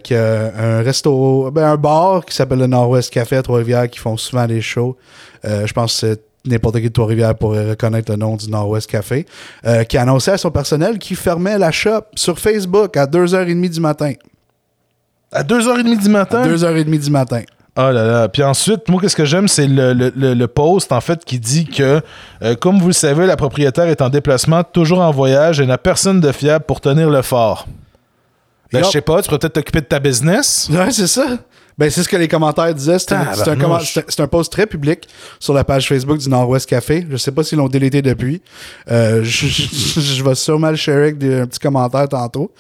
qui a un resto, ben, un bar qui s'appelle le Nord-Ouest Café à Trois-Rivières qui font souvent des shows. Je pense que c'est n'importe qui de Trois-Rivières pourrait reconnaître le nom du Nord-Ouest Café, euh, qui a annoncé à son personnel qu'il fermait la shop sur Facebook à 2h30 du matin. À 2h30 du matin? 2h30 du matin. Oh là là. Puis ensuite, moi, qu'est-ce que j'aime, c'est le, le- le- le post, en fait, qui dit que, euh, comme vous le savez, la propriétaire est en déplacement, toujours en voyage et n'a personne de fiable pour tenir le fort. Ben, Yup. je sais pas, tu pourrais peut-être t'occuper de ta business. Ouais, c'est ça. Ben, c'est ce que les commentaires disaient. C'est un, c'est un post très public sur la page Facebook du Nord-Ouest Café. Je sais pas s'ils l'ont délété depuis. Euh, je, je- je vais sûrement le share avec des, un petit commentaire tantôt.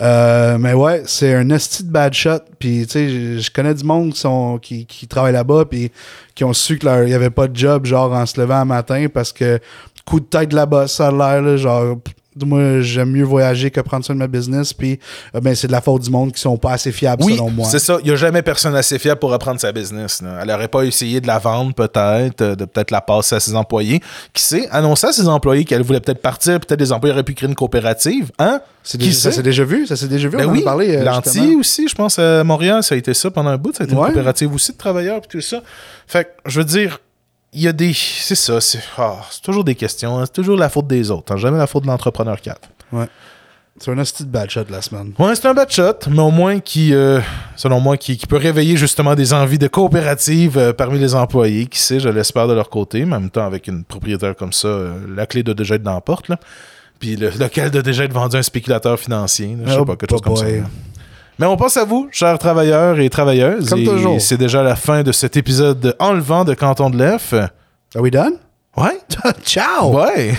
Euh, mais ouais, c'est un esti de bad shot. Puis, tu sais, je, je connais du monde qui, sont, qui, qui travaille là-bas puis qui ont su qu'il n'y avait pas de job, genre, en se levant un matin parce que coup de tête là-bas, ça a l'air, là, genre... pff, Moi, j'aime mieux voyager que prendre ça de ma business. Puis, euh, ben, c'est de la faute du monde qui sont pas assez fiables, Oui, selon moi. c'est ça. Il n'y a jamais personne assez fiable pour reprendre sa business. là. Elle n'aurait pas essayé de la vendre, peut-être, euh, de peut-être la passer à ses employés. Qui sait, annoncer à ses employés qu'elle voulait peut-être partir, peut-être les employés auraient pu créer une coopérative. Hein? C'est Qui déjà- ça s'est déjà vu, ça s'est déjà vu. Ben on en oui, a parlé. euh, justement. aussi, je pense, à Montréal, ça a été ça pendant un bout. Ça a été Ouais. une coopérative aussi de travailleurs et tout ça. Fait que, je veux dire, il y a des. C'est ça, c'est ah, toujours des questions. hein. C'est toujours la faute des autres. hein. Jamais la faute de l'entrepreneur cave. Ouais. C'est un de bad shot de la semaine. Ouais, c'est un bad shot, mais au moins qui, euh, selon moi, qui, qui peut réveiller justement des envies de coopérative euh, parmi les employés. Qui sait, je l'espère de leur côté. Mais en même temps, avec une propriétaire comme ça, euh, la clé doit déjà être dans la porte. Là. Puis le local doit déjà être vendu à un spéculateur financier. là, je sais Oh, pas, quelque chose comme ça. boy. Mais on pense à vous, chers travailleurs et travailleuses. Comme et toujours. C'est déjà la fin de cet épisode de Enlevant de Canton de l'Ef. Are we done? Ouais? Ciao! Ouais.